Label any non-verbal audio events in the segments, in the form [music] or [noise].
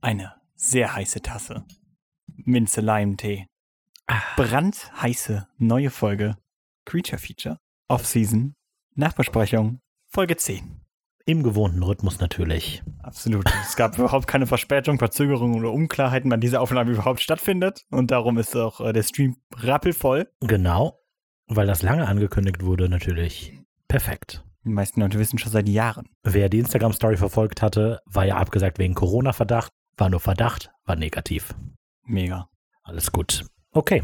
eine sehr heiße Tasse. Minze-Leimtee. Brandheiße neue Folge. Creature Feature. Off-Season. Nachbesprechung. Folge 10. Im gewohnten Rhythmus natürlich. Absolut. Es gab [laughs] überhaupt keine Verspätung, Verzögerung oder Unklarheiten, wann diese Aufnahme überhaupt stattfindet. Und darum ist auch äh, der Stream rappelvoll. Genau. Weil das lange angekündigt wurde, natürlich. Perfekt. Die meisten Leute wissen schon seit Jahren. Wer die Instagram-Story verfolgt hatte, war ja abgesagt wegen Corona-Verdacht. War nur Verdacht, war negativ. Mega. Alles gut. Okay.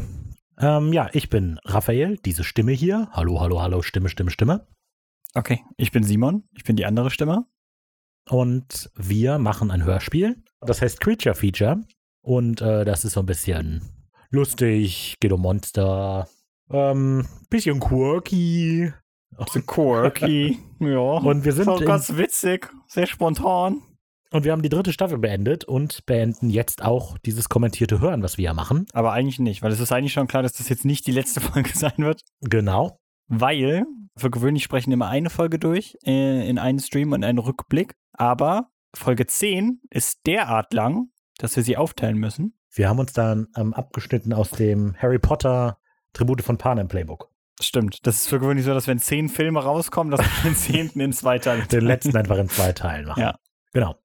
Ähm, ja, ich bin Raphael, diese Stimme hier. Hallo, hallo, hallo, Stimme, Stimme, Stimme. Okay, ich bin Simon. Ich bin die andere Stimme. Und wir machen ein Hörspiel. Das heißt Creature Feature. Und äh, das ist so ein bisschen lustig, geht um Monster. Ähm, bisschen quirky. So quirky. [laughs] ja. Und wir sind in- ganz witzig. Sehr spontan. Und wir haben die dritte Staffel beendet und beenden jetzt auch dieses kommentierte Hören, was wir ja machen. Aber eigentlich nicht, weil es ist eigentlich schon klar, dass das jetzt nicht die letzte [laughs] Folge sein wird. Genau. Weil für gewöhnlich sprechen immer eine Folge durch äh, in einen Stream und einen Rückblick. Aber Folge 10 ist derart lang, dass wir sie aufteilen müssen. Wir haben uns dann ähm, abgeschnitten aus dem Harry Potter Tribute von Panem Playbook. Stimmt. Das ist für gewöhnlich so, dass wenn zehn Filme rauskommen, dass wir den zehnten in zwei Teile Den letzten einfach in zwei Teilen machen. Ja. Genau.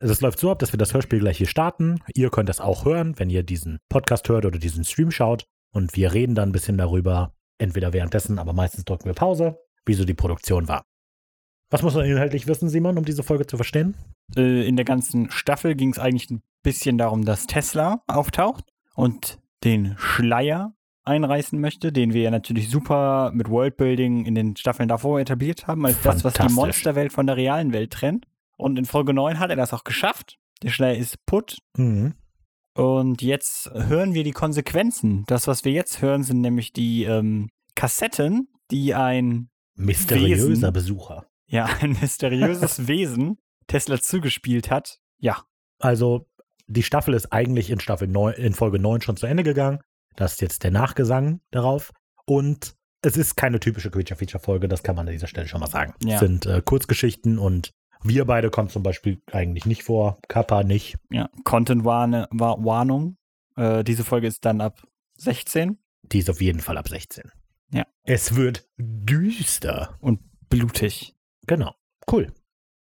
Also Es läuft so ab, dass wir das Hörspiel gleich hier starten. Ihr könnt das auch hören, wenn ihr diesen Podcast hört oder diesen Stream schaut. Und wir reden dann ein bisschen darüber, entweder währenddessen, aber meistens drücken wir Pause, wie so die Produktion war. Was muss man inhaltlich wissen, Simon, um diese Folge zu verstehen? Äh, in der ganzen Staffel ging es eigentlich ein bisschen darum, dass Tesla auftaucht und den Schleier einreißen möchte, den wir ja natürlich super mit Worldbuilding in den Staffeln davor etabliert haben, als das, was die. Monsterwelt von der realen Welt trennt. Und in Folge 9 hat er das auch geschafft. Der Schleier ist putt. Mhm. Und jetzt hören wir die Konsequenzen. Das, was wir jetzt hören, sind nämlich die ähm, Kassetten, die ein Mysteriöser Wesen. Besucher. ja, [laughs] ein mysteriöses [laughs] Wesen Tesla zugespielt hat. Ja, Also, die Staffel ist eigentlich in Staffel 9, in Folge 9 schon zu Ende gegangen. Das ist jetzt der Nachgesang darauf. Und es ist keine typische Creature-Feature-Folge, das kann man an dieser Stelle schon mal sagen. Ja. Es sind äh, Kurzgeschichten und wir beide kommen zum Beispiel eigentlich nicht vor, Kappa nicht. ja. Content-Warnung. Äh, diese Folge ist dann ab 16 Die ist auf jeden Fall ab 16. Ja. Es wird düster. und blutig. Genau. Cool.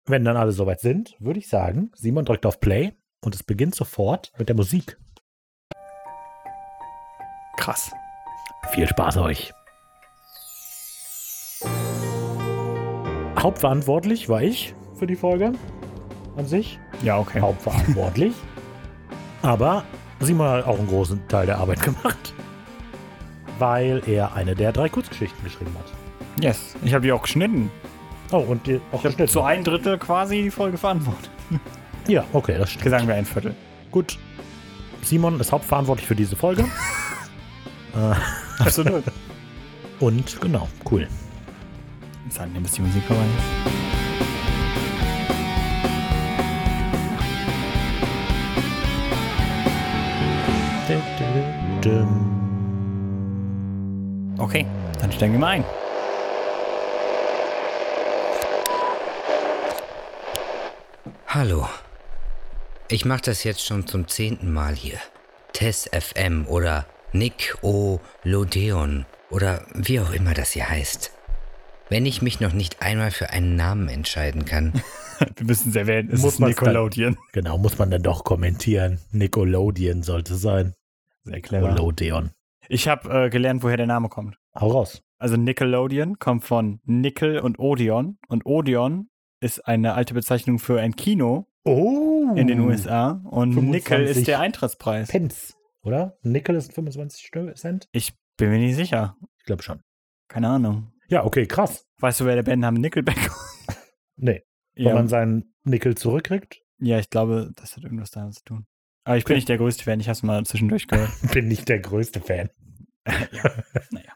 Wenn dann alle soweit sind, würde ich sagen, Simon drückt auf Play und es beginnt sofort mit der Musik. Krass. Viel Spaß euch. Hauptverantwortlich war ich für die Folge an sich. Ja, okay. Hauptverantwortlich. [laughs] Aber Simon hat auch einen großen Teil der Arbeit gemacht. Weil er eine der drei Kurzgeschichten geschrieben hat. Yes. Ich habe die auch geschnitten. Oh, und die auch Ich habe geschnitten. zu ein Drittel quasi die Folge verantwortet. [laughs] Ja, okay, das stimmt. Sagen wir ein Viertel. Gut. Simon ist hauptverantwortlich für diese Folge. [laughs] äh, Absolut. und genau, cool. Jetzt halten wir, bis die Musik vorbei steigen wir mal ein. Hallo. Ich mache das jetzt schon zum zehnten Mal hier. Tess FM oder Nick O. Lodeon oder wie auch immer das hier heißt. Wenn ich mich noch nicht einmal für einen Namen entscheiden kann, [laughs] Wir müssen es erwähnen, es Muss ist man's dann- Nickelodeon. Genau, muss man dann doch kommentieren. Nickelodeon sollte sein. Sehr clever. Nickelodeon. Ich habe äh, gelernt, woher der Name kommt. Hau raus. Also Nickelodeon kommt von Nickel und Odeon. Und Odeon ist eine alte Bezeichnung für ein Kino Oh. in den USA. Und 25 Nickel ist der Eintrittspreis. Pence, oder? Nickel ist 25 Stö- Cent? Ich bin mir nicht sicher. Ich glaube schon. Keine Ahnung. Ja, okay, krass. Weißt du, wer der Bandname Nickelback [laughs] Nee, wenn ja, man seinen Nickel zurückkriegt, ja, ich glaube, das hat irgendwas damit zu tun. Aber ich bin Okay. nicht der größte Fan. Ich habe es mal zwischendurch gehört. [laughs] bin ich der größte Fan. Naja.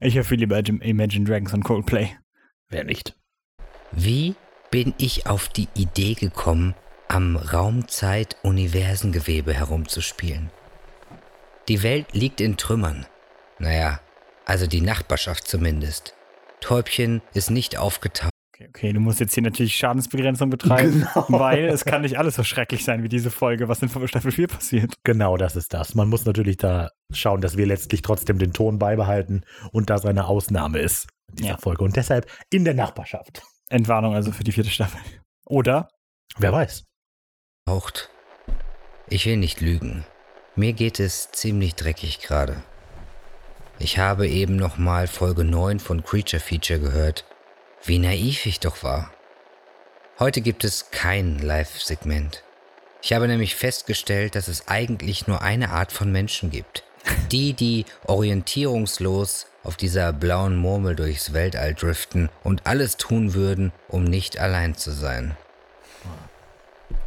Ich höre viel lieber Im- Imagine Dragons und Coldplay. Wer nicht? wie bin ich auf die Idee gekommen, am Raumzeit-Universengewebe herumzuspielen? Die Welt liegt in Trümmern. Naja, also die Nachbarschaft zumindest. Täubchen ist nicht aufgetaucht. Okay, okay, du musst jetzt hier natürlich Schadensbegrenzung betreiben, Genau. weil es kann nicht alles so schrecklich sein wie diese Folge, was in Staffel 4 passiert. Genau, das ist das. Man muss natürlich da schauen, dass wir letztlich trotzdem den Ton beibehalten und das eine Ausnahme ist in dieser Ja. Folge. Und deshalb in der Nachbarschaft. Entwarnung also für die vierte Staffel. Oder? Wer weiß. Haucht. Ich will nicht lügen. Mir geht es ziemlich dreckig gerade. Ich habe eben noch mal Folge 9 von Creature Feature gehört. Wie naiv ich doch war. Heute gibt es kein Live-Segment. Ich habe nämlich festgestellt, dass es eigentlich nur eine Art von Menschen gibt. Die, die orientierungslos auf dieser blauen Murmel durchs Weltall driften und alles tun würden, um nicht allein zu sein.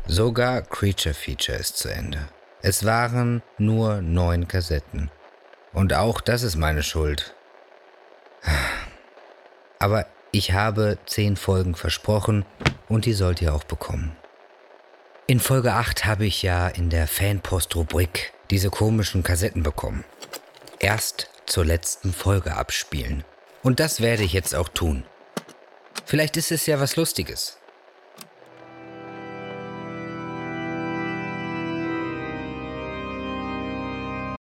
Sogar Creature Feature ist zu Ende. Es waren nur neun Kassetten. Und auch das ist meine Schuld. Aber ich habe zehn Folgen versprochen und die sollt ihr auch bekommen. In Folge 8 habe ich ja in der Fanpost-Rubrik diese komischen Kassetten bekommen. Erst zur letzten Folge abspielen. Und das werde ich jetzt auch tun. Vielleicht ist es ja was Lustiges.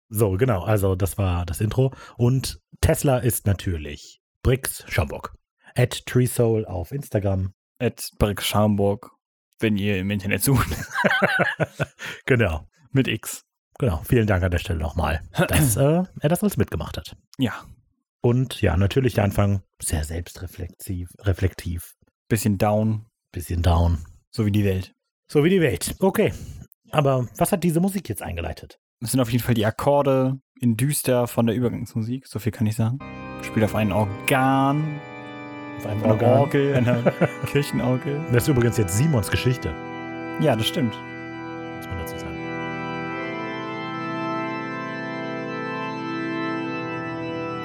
So, genau. Also, das war das Intro. Und Tesla ist natürlich Brix Schaumburg. At TreeSoul auf Instagram. At Brick Schamburg, wenn ihr im Internet sucht. [laughs] genau. Mit X. Genau. Vielen Dank an der Stelle nochmal, [clears throat] dass äh, er das alles mitgemacht hat. Ja, Und ja, natürlich der Anfang sehr selbstreflektiv, reflektiv, bisschen down, bisschen down. so wie die Welt. So wie die Welt. Okay. Aber was hat diese Musik jetzt eingeleitet? Das sind auf jeden Fall die Akkorde in düster von der Übergangsmusik, so viel kann ich sagen. Spielt auf ein Organ, Auf einem eine Organ. Orgel, eine [laughs] Kirchenorgel. Das ist übrigens jetzt Simons Geschichte, Ja, das stimmt. muss man dazu sagen.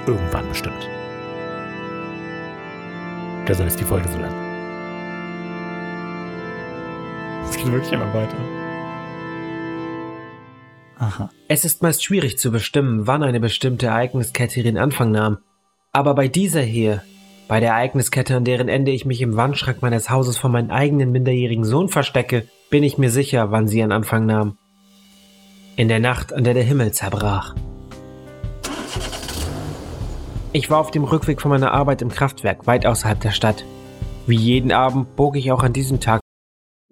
Irgendwann bestimmt. Deshalb ist die Folge so lang. Es geht wirklich immer weiter. Aha. Es ist meist schwierig zu bestimmen, wann eine bestimmte Ereigniskette ihren Anfang nahm. Aber bei dieser hier, bei der Ereigniskette, an deren Ende ich mich im Wandschrank meines Hauses vor meinen eigenen minderjährigen Sohn verstecke, bin ich mir sicher, wann sie ihren Anfang nahm. In der Nacht, an der der Himmel zerbrach. Ich war auf dem Rückweg von meiner Arbeit im Kraftwerk, weit außerhalb der Stadt. Wie jeden Abend bog ich auch an diesem Tag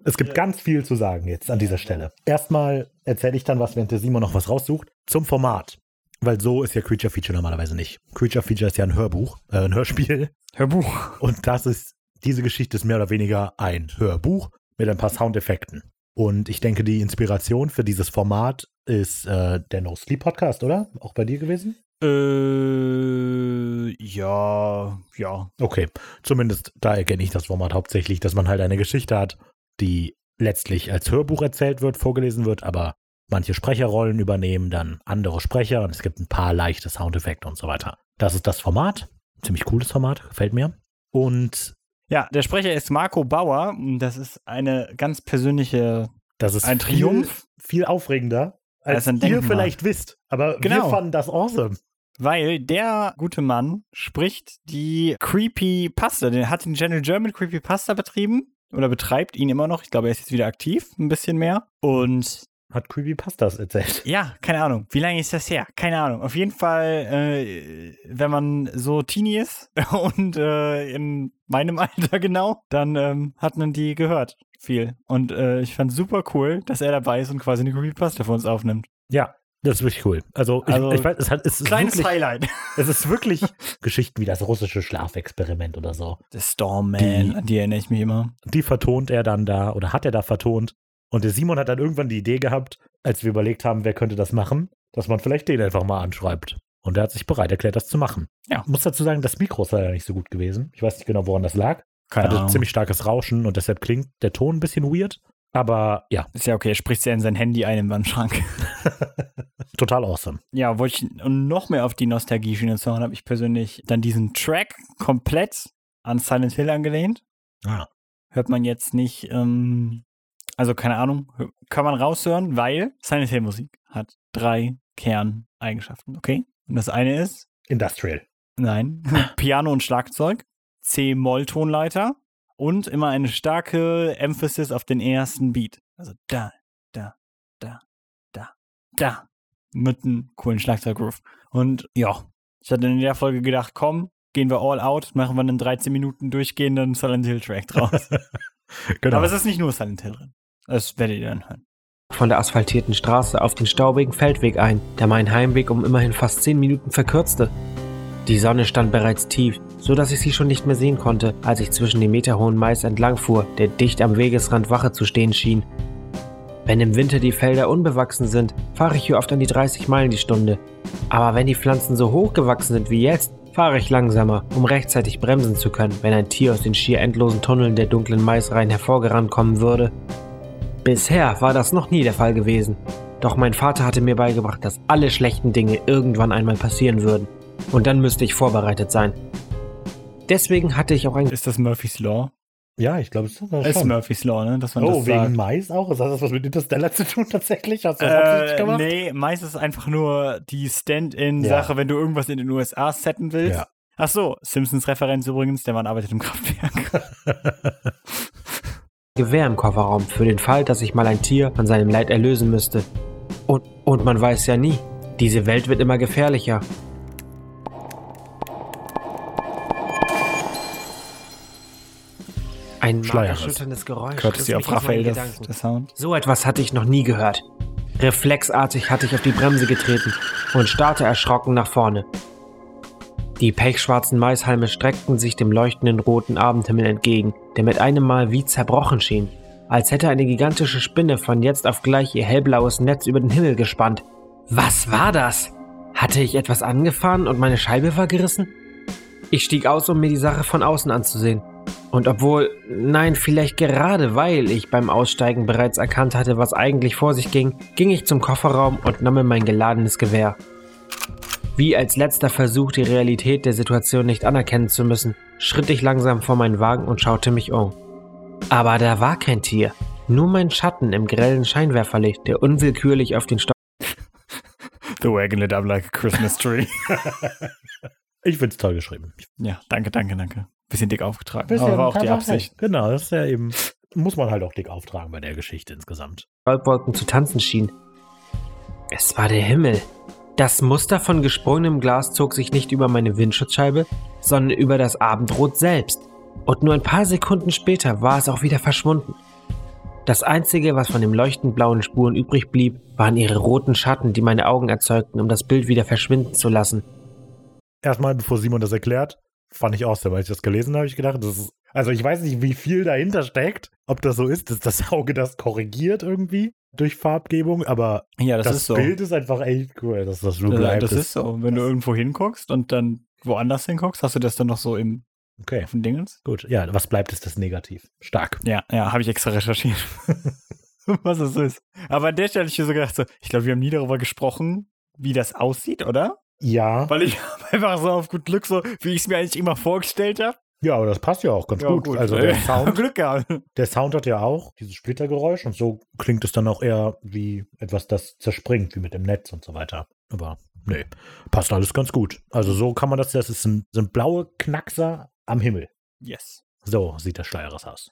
Es gibt ganz viel zu sagen jetzt an dieser Stelle. Erstmal erzähle ich dann was, während der Simon noch was raussucht, zum Format. Weil so ist ja Creature Feature normalerweise nicht. Creature Feature ist ja ein Hörbuch, äh, ein Hörspiel. Hörbuch. Und das ist, diese Geschichte ist mehr oder weniger ein Hörbuch mit ein paar Soundeffekten. Und ich denke, die Inspiration für dieses Format ist äh, der No Sleep Podcast, oder? Auch bei dir gewesen? Äh, ja, ja. Okay, zumindest da erkenne ich das Format hauptsächlich, dass man halt eine Geschichte hat, die letztlich als Hörbuch erzählt wird, vorgelesen wird, aber manche Sprecherrollen übernehmen dann andere Sprecher und es gibt ein paar leichte Soundeffekte und so weiter. Das ist das Format. Ziemlich cooles Format, gefällt mir. Und Ja, der Sprecher ist Marco Bauer. Das ist eine ganz persönliche das ist Ein Triumph? Viel, viel aufregender, als Als ihr vielleicht wisst. Aber wir Genau. fanden das awesome. Weil der gute Mann spricht die Creepy Pasta. Der hat den Channel German Creepy Pasta betrieben oder betreibt ihn immer noch. Ich glaube, er ist jetzt wieder aktiv, ein bisschen mehr. Und Hat Creepypastas erzählt. ja, keine Ahnung. Wie lange ist das her? Keine Ahnung. Auf jeden Fall, äh, wenn man so Teenie ist [laughs] und äh, in meinem Alter [laughs] genau, dann ähm, hat man die gehört. Viel. Und äh, ich fand super cool, dass er dabei ist und quasi eine Creepypasta für uns aufnimmt. Ja, das ist wirklich cool. Also, ich, Also, ich weiß, es, hat, es, ist Kleines wirklich, Highlight. [laughs] es ist wirklich Geschichten wie das russische Schlafexperiment oder so. The Storm Man, Die- an die erinnere ich mich immer. Die vertont er dann da oder hat er da vertont. Und der Simon hat dann irgendwann die Idee gehabt, als wir überlegt haben, wer könnte das machen, dass man vielleicht den einfach mal anschreibt. Und er hat sich bereit erklärt, das zu machen. Ja. Muss dazu sagen, das Mikro ist leider nicht so gut gewesen. Ich weiß nicht genau, woran das lag. Keine Hatte Ahnung. ziemlich starkes Rauschen und deshalb klingt der Ton ein bisschen weird. Aber ja, Ist ja okay, er spricht ja in sein Handy ein im Wandschrank. [laughs] total awesome. Ja, wollte ich noch mehr auf die Nostalgie-Schiene zu habe ich persönlich dann diesen Track komplett an Silent Hill angelehnt. Ah. Hört man jetzt nicht, ähm, also keine Ahnung, kann man raushören, weil Silent Hill Musik hat drei Kerneigenschaften, okay? Und das eine ist, Industrial. nein, [laughs] Piano und Schlagzeug, C-Moll-Tonleiter und immer eine starke Emphasis auf den ersten Beat. Also da, da, da, da, da. Mit einem coolen Schlagzeuggroove. Und ja, ich hatte in der Folge gedacht, komm, gehen wir all out, machen wir einen 13 Minuten durchgehenden Silent Hill Track draus. [laughs] Genau. Aber es ist nicht nur Silent Hill drin. Das werdet ihr dann hören. von der asphaltierten Straße auf den staubigen Feldweg ein, der meinen Heimweg um immerhin fast 10 Minuten verkürzte. Die Sonne stand bereits tief, so dass ich sie schon nicht mehr sehen konnte, als ich zwischen dem meterhohen Mais entlangfuhr, der dicht am Wegesrand Wache zu stehen schien. Wenn im Winter die Felder unbewachsen sind, fahre ich hier oft an die 30 Meilen die Stunde. Aber wenn die Pflanzen so hoch gewachsen sind wie jetzt, fahre ich langsamer, um rechtzeitig bremsen zu können, wenn ein Tier aus den schier endlosen Tunneln der dunklen Maisreihen hervorgerannt kommen würde. Bisher war das noch nie der Fall gewesen. Doch mein Vater hatte mir beigebracht, dass alle schlechten Dinge irgendwann einmal passieren würden. Und dann müsste ich vorbereitet sein. Deswegen hatte ich auch ein Ist das Murphy's Law? ja, ich glaube, es ist Es ist. Murphy's Law, ne? Dass man Oh, das wegen sagt. Mais auch? Ist das was mit Interstellar zu tun tatsächlich? Hast du das Äh, gemacht? nee, Mais ist einfach nur die Stand-in-Sache, Ja. wenn du irgendwas in den USA setten willst. Ja. Ach so, Simpsons-Referenz übrigens, der Mann arbeitet im Kraftwerk. [laughs] Gewehr im Kofferraum für den Fall, dass ich mal ein Tier von seinem Leid erlösen müsste. Und, und man weiß ja nie. Diese Welt wird immer gefährlicher. Ein markerschütterndes Geräusch. Riss mich auf Raphael, das, der Sound. So etwas hatte ich noch nie gehört. Reflexartig hatte ich auf die Bremse getreten und starrte erschrocken nach vorne. Die pechschwarzen Maishalme streckten sich dem leuchtenden roten Abendhimmel entgegen, der mit einem Mal wie zerbrochen schien, als hätte eine gigantische Spinne von jetzt auf gleich ihr hellblaues Netz über den Himmel gespannt. Was war das? Hatte ich etwas angefahren und meine Scheibe war gerissen? Ich stieg aus, um mir die Sache von außen anzusehen. Und obwohl, nein, vielleicht gerade weil ich beim Aussteigen bereits erkannt hatte, was eigentlich vor sich ging, ging ich zum Kofferraum und nahm mir mein geladenes Gewehr. Wie als letzter Versuch, die Realität der Situation nicht anerkennen zu müssen, schritt ich langsam vor meinen Wagen und schaute mich um. Aber da war kein Tier, nur mein Schatten im grellen Scheinwerferlicht, der unwillkürlich auf den Stock [laughs] The wagon lit up like a Christmas tree. [laughs] Ich finde es toll geschrieben. ja, danke, danke, danke. Bisschen dick aufgetragen. Bisschen aber war auch die Absicht. halt- Genau, das ist ja eben, muss man halt auch dick auftragen bei der Geschichte insgesamt. Staubwolken zu tanzen schien. Es war der Himmel. Das Muster von gesprungenem Glas zog sich nicht über meine Windschutzscheibe, sondern über das Abendrot selbst. Und nur ein paar Sekunden später war es auch wieder verschwunden. Das Einzige, was von den leuchtend blauen Spuren übrig blieb, waren ihre roten Schatten, die meine Augen erzeugten, um das Bild wieder verschwinden zu lassen. Erstmal, bevor Simon das erklärt, fand ich awesome, weil ich das gelesen habe, ich gedacht, das ist, also ich weiß nicht, wie viel dahinter steckt, ob das so ist, dass das Auge das korrigiert irgendwie durch Farbgebung, aber Ja, das, das, ist so. Bild ist einfach echt cool, dass das so Äh, bleibt. das ist so. Wenn du irgendwo hinguckst und dann woanders hinguckst, hast du das dann noch so im okay, auf dem Dingens? gut. Ja, was bleibt, ist das negativ. Stark. Ja, ja, habe ich extra recherchiert. [laughs] Was es ist. Aber an der Stelle habe ich mir so gedacht, so, ich glaube, wir haben nie darüber gesprochen, wie das aussieht, oder? Ja, Weil ich [laughs] einfach so auf gut Glück, so wie ich es mir eigentlich immer vorgestellt habe. Ja, aber das passt ja auch ganz gut. Also Äh, [laughs] der Sound, Glück gehabt. der Sound hat ja auch dieses Splittergeräusch und so klingt es dann auch eher wie etwas, das zerspringt, wie mit dem Netz und so weiter. Aber nee, passt alles ganz gut. Also so kann man das, das ist ein, sind blaue Knackser am Himmel. Yes. So sieht der Steueres aus.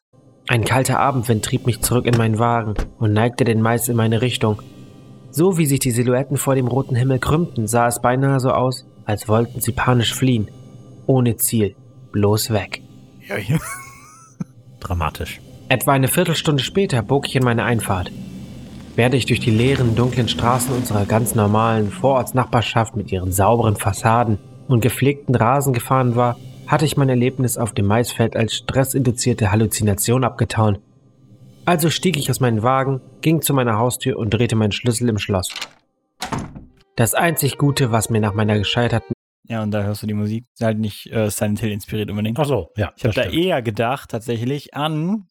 Ein kalter Abendwind trieb mich zurück in meinen Wagen und neigte den Mais in meine Richtung. So wie sich die Silhouetten vor dem roten Himmel krümmten, sah es beinahe so aus, als wollten sie panisch fliehen. Ohne Ziel. Bloß weg. Ja, ja. [laughs] Dramatisch. Etwa eine Viertelstunde später bog ich in meine Einfahrt. Während ich durch die leeren, dunklen Straßen unserer ganz normalen Vorortsnachbarschaft mit ihren sauberen Fassaden und gepflegten Rasen gefahren war, hatte ich mein Erlebnis auf dem Maisfeld als stressinduzierte Halluzination abgetan. Also stieg ich aus meinem Wagen, ging zu meiner Haustür und drehte meinen Schlüssel im Schloss. Das einzig Gute, was mir nach meiner gescheiterten Ja, und da hörst du die Musik. Ist halt nicht äh, Silent Hill inspiriert unbedingt. Ach so, ja. Ich habe da eher gedacht, tatsächlich an.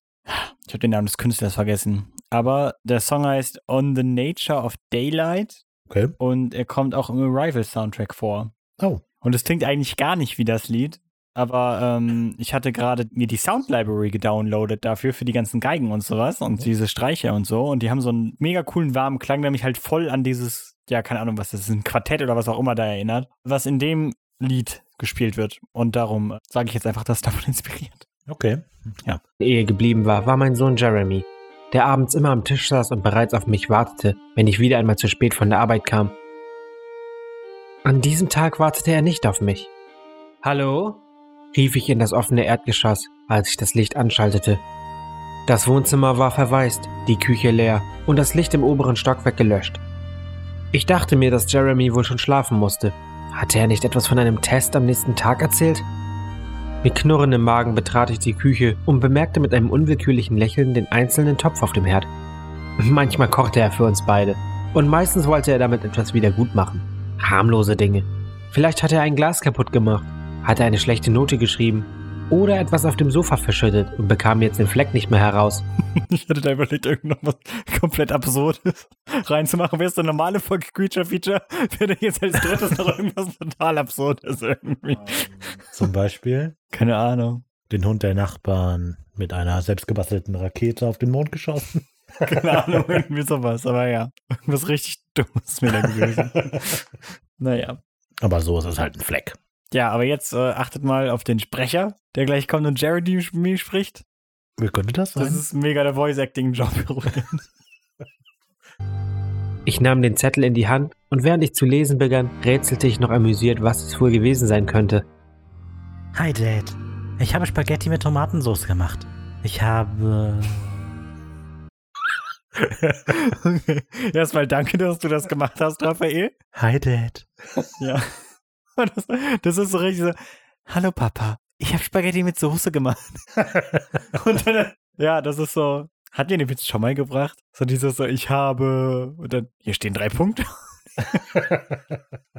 Ich habe den Namen des Künstlers vergessen. Aber der Song heißt On the Nature of Daylight Okay. und er kommt auch im Arrival-Soundtrack vor. Oh. Und es klingt eigentlich gar nicht wie das Lied. Aber ähm, ich hatte gerade mir die Sound Library gedownloadet dafür, für die ganzen Geigen und sowas und diese Streicher und so. Und die haben so einen mega coolen, warmen Klang, der mich halt voll an dieses, ja, keine Ahnung, was das ist, ein Quartett oder was auch immer da erinnert, was in dem Lied gespielt wird. Und darum sage ich jetzt einfach, das ist davon [laughs] inspiriert. Okay. Ehe geblieben war, war mein Sohn Jeremy, der abends immer am Tisch saß und bereits auf mich wartete, wenn ich wieder einmal zu spät von der Arbeit kam. An diesem Tag wartete er nicht auf mich. Hallo? Rief ich in das offene Erdgeschoss, als ich das Licht anschaltete. Das Wohnzimmer war verwaist, die Küche leer und das Licht im oberen Stockwerk gelöscht. Ich dachte mir, dass Jeremy wohl schon schlafen musste. Hatte er nicht etwas von einem Test am nächsten Tag erzählt? Mit knurrendem Magen betrat ich die Küche und bemerkte mit einem unwillkürlichen Lächeln den einzelnen Topf auf dem Herd. Manchmal kochte er für uns beide und meistens wollte er damit etwas wieder gut machen. Harmlose Dinge. Vielleicht hat er ein Glas kaputt gemacht, hat er eine schlechte Note geschrieben oder etwas auf dem Sofa verschüttet und bekam jetzt den Fleck nicht mehr heraus. [laughs] Ich hatte da überlegt, irgendwas komplett Absurdes reinzumachen. Wäre es eine normale Folge Creature Feature, [laughs] wäre jetzt als drittes noch irgendwas total Absurdes irgendwie. Zum Beispiel Keine Ahnung. den Hund der Nachbarn mit einer selbstgebastelten Rakete auf den Mond geschossen. [laughs] Keine Ahnung, irgendwie sowas. Aber ja, irgendwas richtig Dummes wäre da gewesen. naja. Aber so ist es halt ein Fleck. Ja, aber jetzt äh, achtet mal auf den Sprecher, der gleich kommt und Jeremy spricht. Wie könnte das sein? Das ist mega der Voice-Acting-Job. [laughs] Ich nahm den Zettel in die Hand und während ich zu lesen begann, rätselte ich noch amüsiert, was es wohl gewesen sein könnte. Hi Dad. Ich habe Spaghetti mit Tomatensauce gemacht. Ich habe. [laughs] okay. Erstmal danke, dass du das gemacht hast, Raphael. Hi Dad. Ja. [laughs] Das, das ist so richtig so, hallo Papa, ich habe Spaghetti mit Soße gemacht. [laughs] Und dann, ja, das ist so, hat ihr den Witz schon mal gebracht? So dieses so, ich habe, und dann, hier stehen drei Punkte.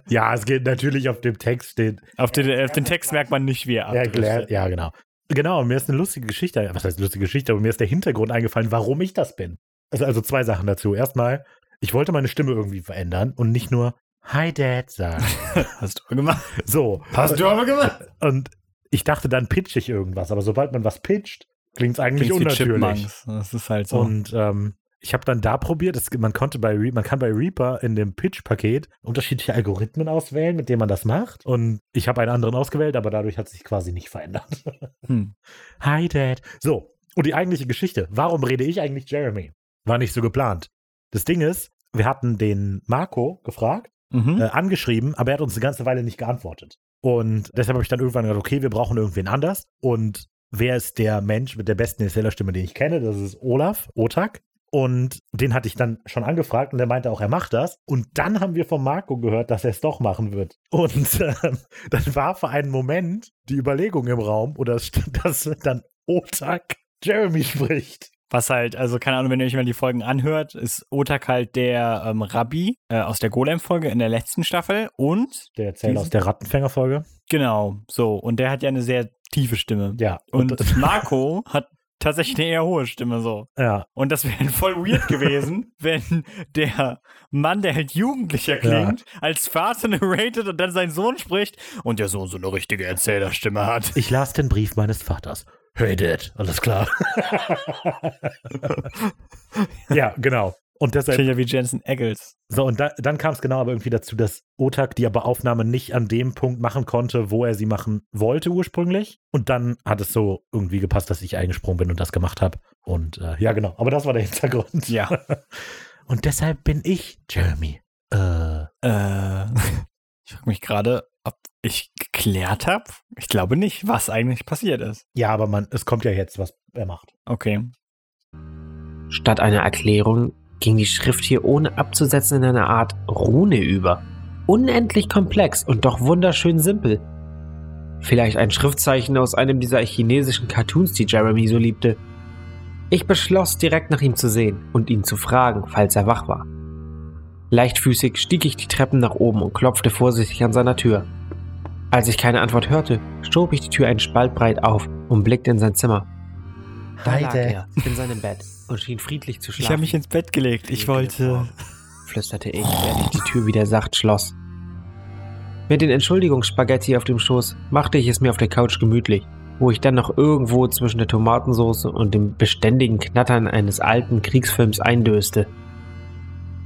ja, es geht natürlich auf dem Text steht. Auf den, auf den Text merkt man nicht, wie er Erklärt, ja, genau. Genau, mir ist eine lustige Geschichte, was heißt lustige Geschichte, aber mir ist der Hintergrund eingefallen, warum ich das bin. Also, also zwei Sachen dazu. Erstmal, ich wollte meine Stimme irgendwie verändern und nicht nur Hi Dad sagen. [laughs] Hast du gemacht? So. Hast du aber gemacht? Und ich dachte, dann pitch ich irgendwas, aber sobald man was pitcht, klingt es eigentlich Klingt's unnatürlich. Das ist halt so. Und ähm, ich habe dann da probiert, es, man konnte bei man kann bei Reaper in dem Pitch-Paket unterschiedliche Algorithmen auswählen, mit denen man das macht. Und ich habe einen anderen ausgewählt, aber dadurch hat sich quasi nicht verändert. [laughs] hm. Hi Dad. So, und die eigentliche Geschichte. Warum rede ich eigentlich Jeremy? War nicht so geplant. Das Ding ist, wir hatten den Marco gefragt, mhm. äh, angeschrieben, aber er hat uns eine ganze Weile nicht geantwortet. Und deshalb habe ich dann irgendwann gesagt, okay, wir brauchen irgendwen anders. Und wer ist der Mensch mit der besten Erzählerstimme, den ich kenne? Das ist Olaf Otak. Und den hatte ich dann schon angefragt und der meinte auch, er macht das. Und dann haben wir von Marco gehört, dass er es doch machen wird. Und [laughs] ähm, dann war für einen Moment die Überlegung im Raum, oder [laughs] dass dann Otak Jeremy spricht. Was halt, also keine Ahnung, wenn ihr euch mal die Folgen anhört, ist Otak halt der ähm, Rabbi äh, aus der Golem-Folge in der letzten Staffel und Der Erzähler aus der Rattenfängerfolge. genau, so. Und der hat ja eine sehr tiefe Stimme. Ja. Und [laughs] Marco hat tatsächlich eine eher hohe Stimme so. ja, Und das wäre [laughs] voll weird gewesen, wenn der Mann, der halt jugendlicher klingt, als Vater narrated und dann sein Sohn spricht und der Sohn so eine richtige Erzählerstimme hat. Ich las den Brief meines Vaters. Hey Dad, alles klar. [laughs] ja, genau. Und deshalb, Klingt ja wie Jensen Eggles. so, und da, dann kam es genau aber irgendwie dazu, dass Otak die aber Aufnahme nicht an dem Punkt machen konnte, wo er sie machen wollte ursprünglich. Und dann hat es so irgendwie gepasst, dass ich eingesprungen bin und das gemacht habe. Und äh, ja, genau. Aber das war der Hintergrund. Ja. [laughs] Und deshalb bin ich Jeremy. Äh, Äh, [laughs] ich frage mich gerade, ich geklärt habe. Ich glaube nicht, was eigentlich passiert ist. ja, aber man, es kommt ja jetzt, was er macht. Okay. Statt einer Erklärung ging die Schrift hier ohne abzusetzen in eine Art Rune über. Unendlich komplex und doch wunderschön simpel. Vielleicht ein Schriftzeichen aus einem dieser chinesischen Cartoons, die Jeremy so liebte. Ich beschloss, direkt nach ihm zu sehen und ihn zu fragen, falls er wach war. Leichtfüßig stieg ich die Treppen nach oben und klopfte vorsichtig an seiner Tür. Als ich keine Antwort hörte, schob ich die Tür einen Spalt breit auf und blickte in sein Zimmer. Da Hi, lag Dad. er in seinem Bett und schien friedlich zu Ich schlafen. habe mich ins Bett gelegt. Ich wollte. vor, flüsterte ich, während ich die Tür wieder sacht schloss. Mit den Entschuldigungsspaghetti auf dem Schoß machte ich es mir auf der Couch gemütlich, wo ich dann noch irgendwo zwischen der Tomatensauce und dem beständigen Knattern eines alten Kriegsfilms eindöste.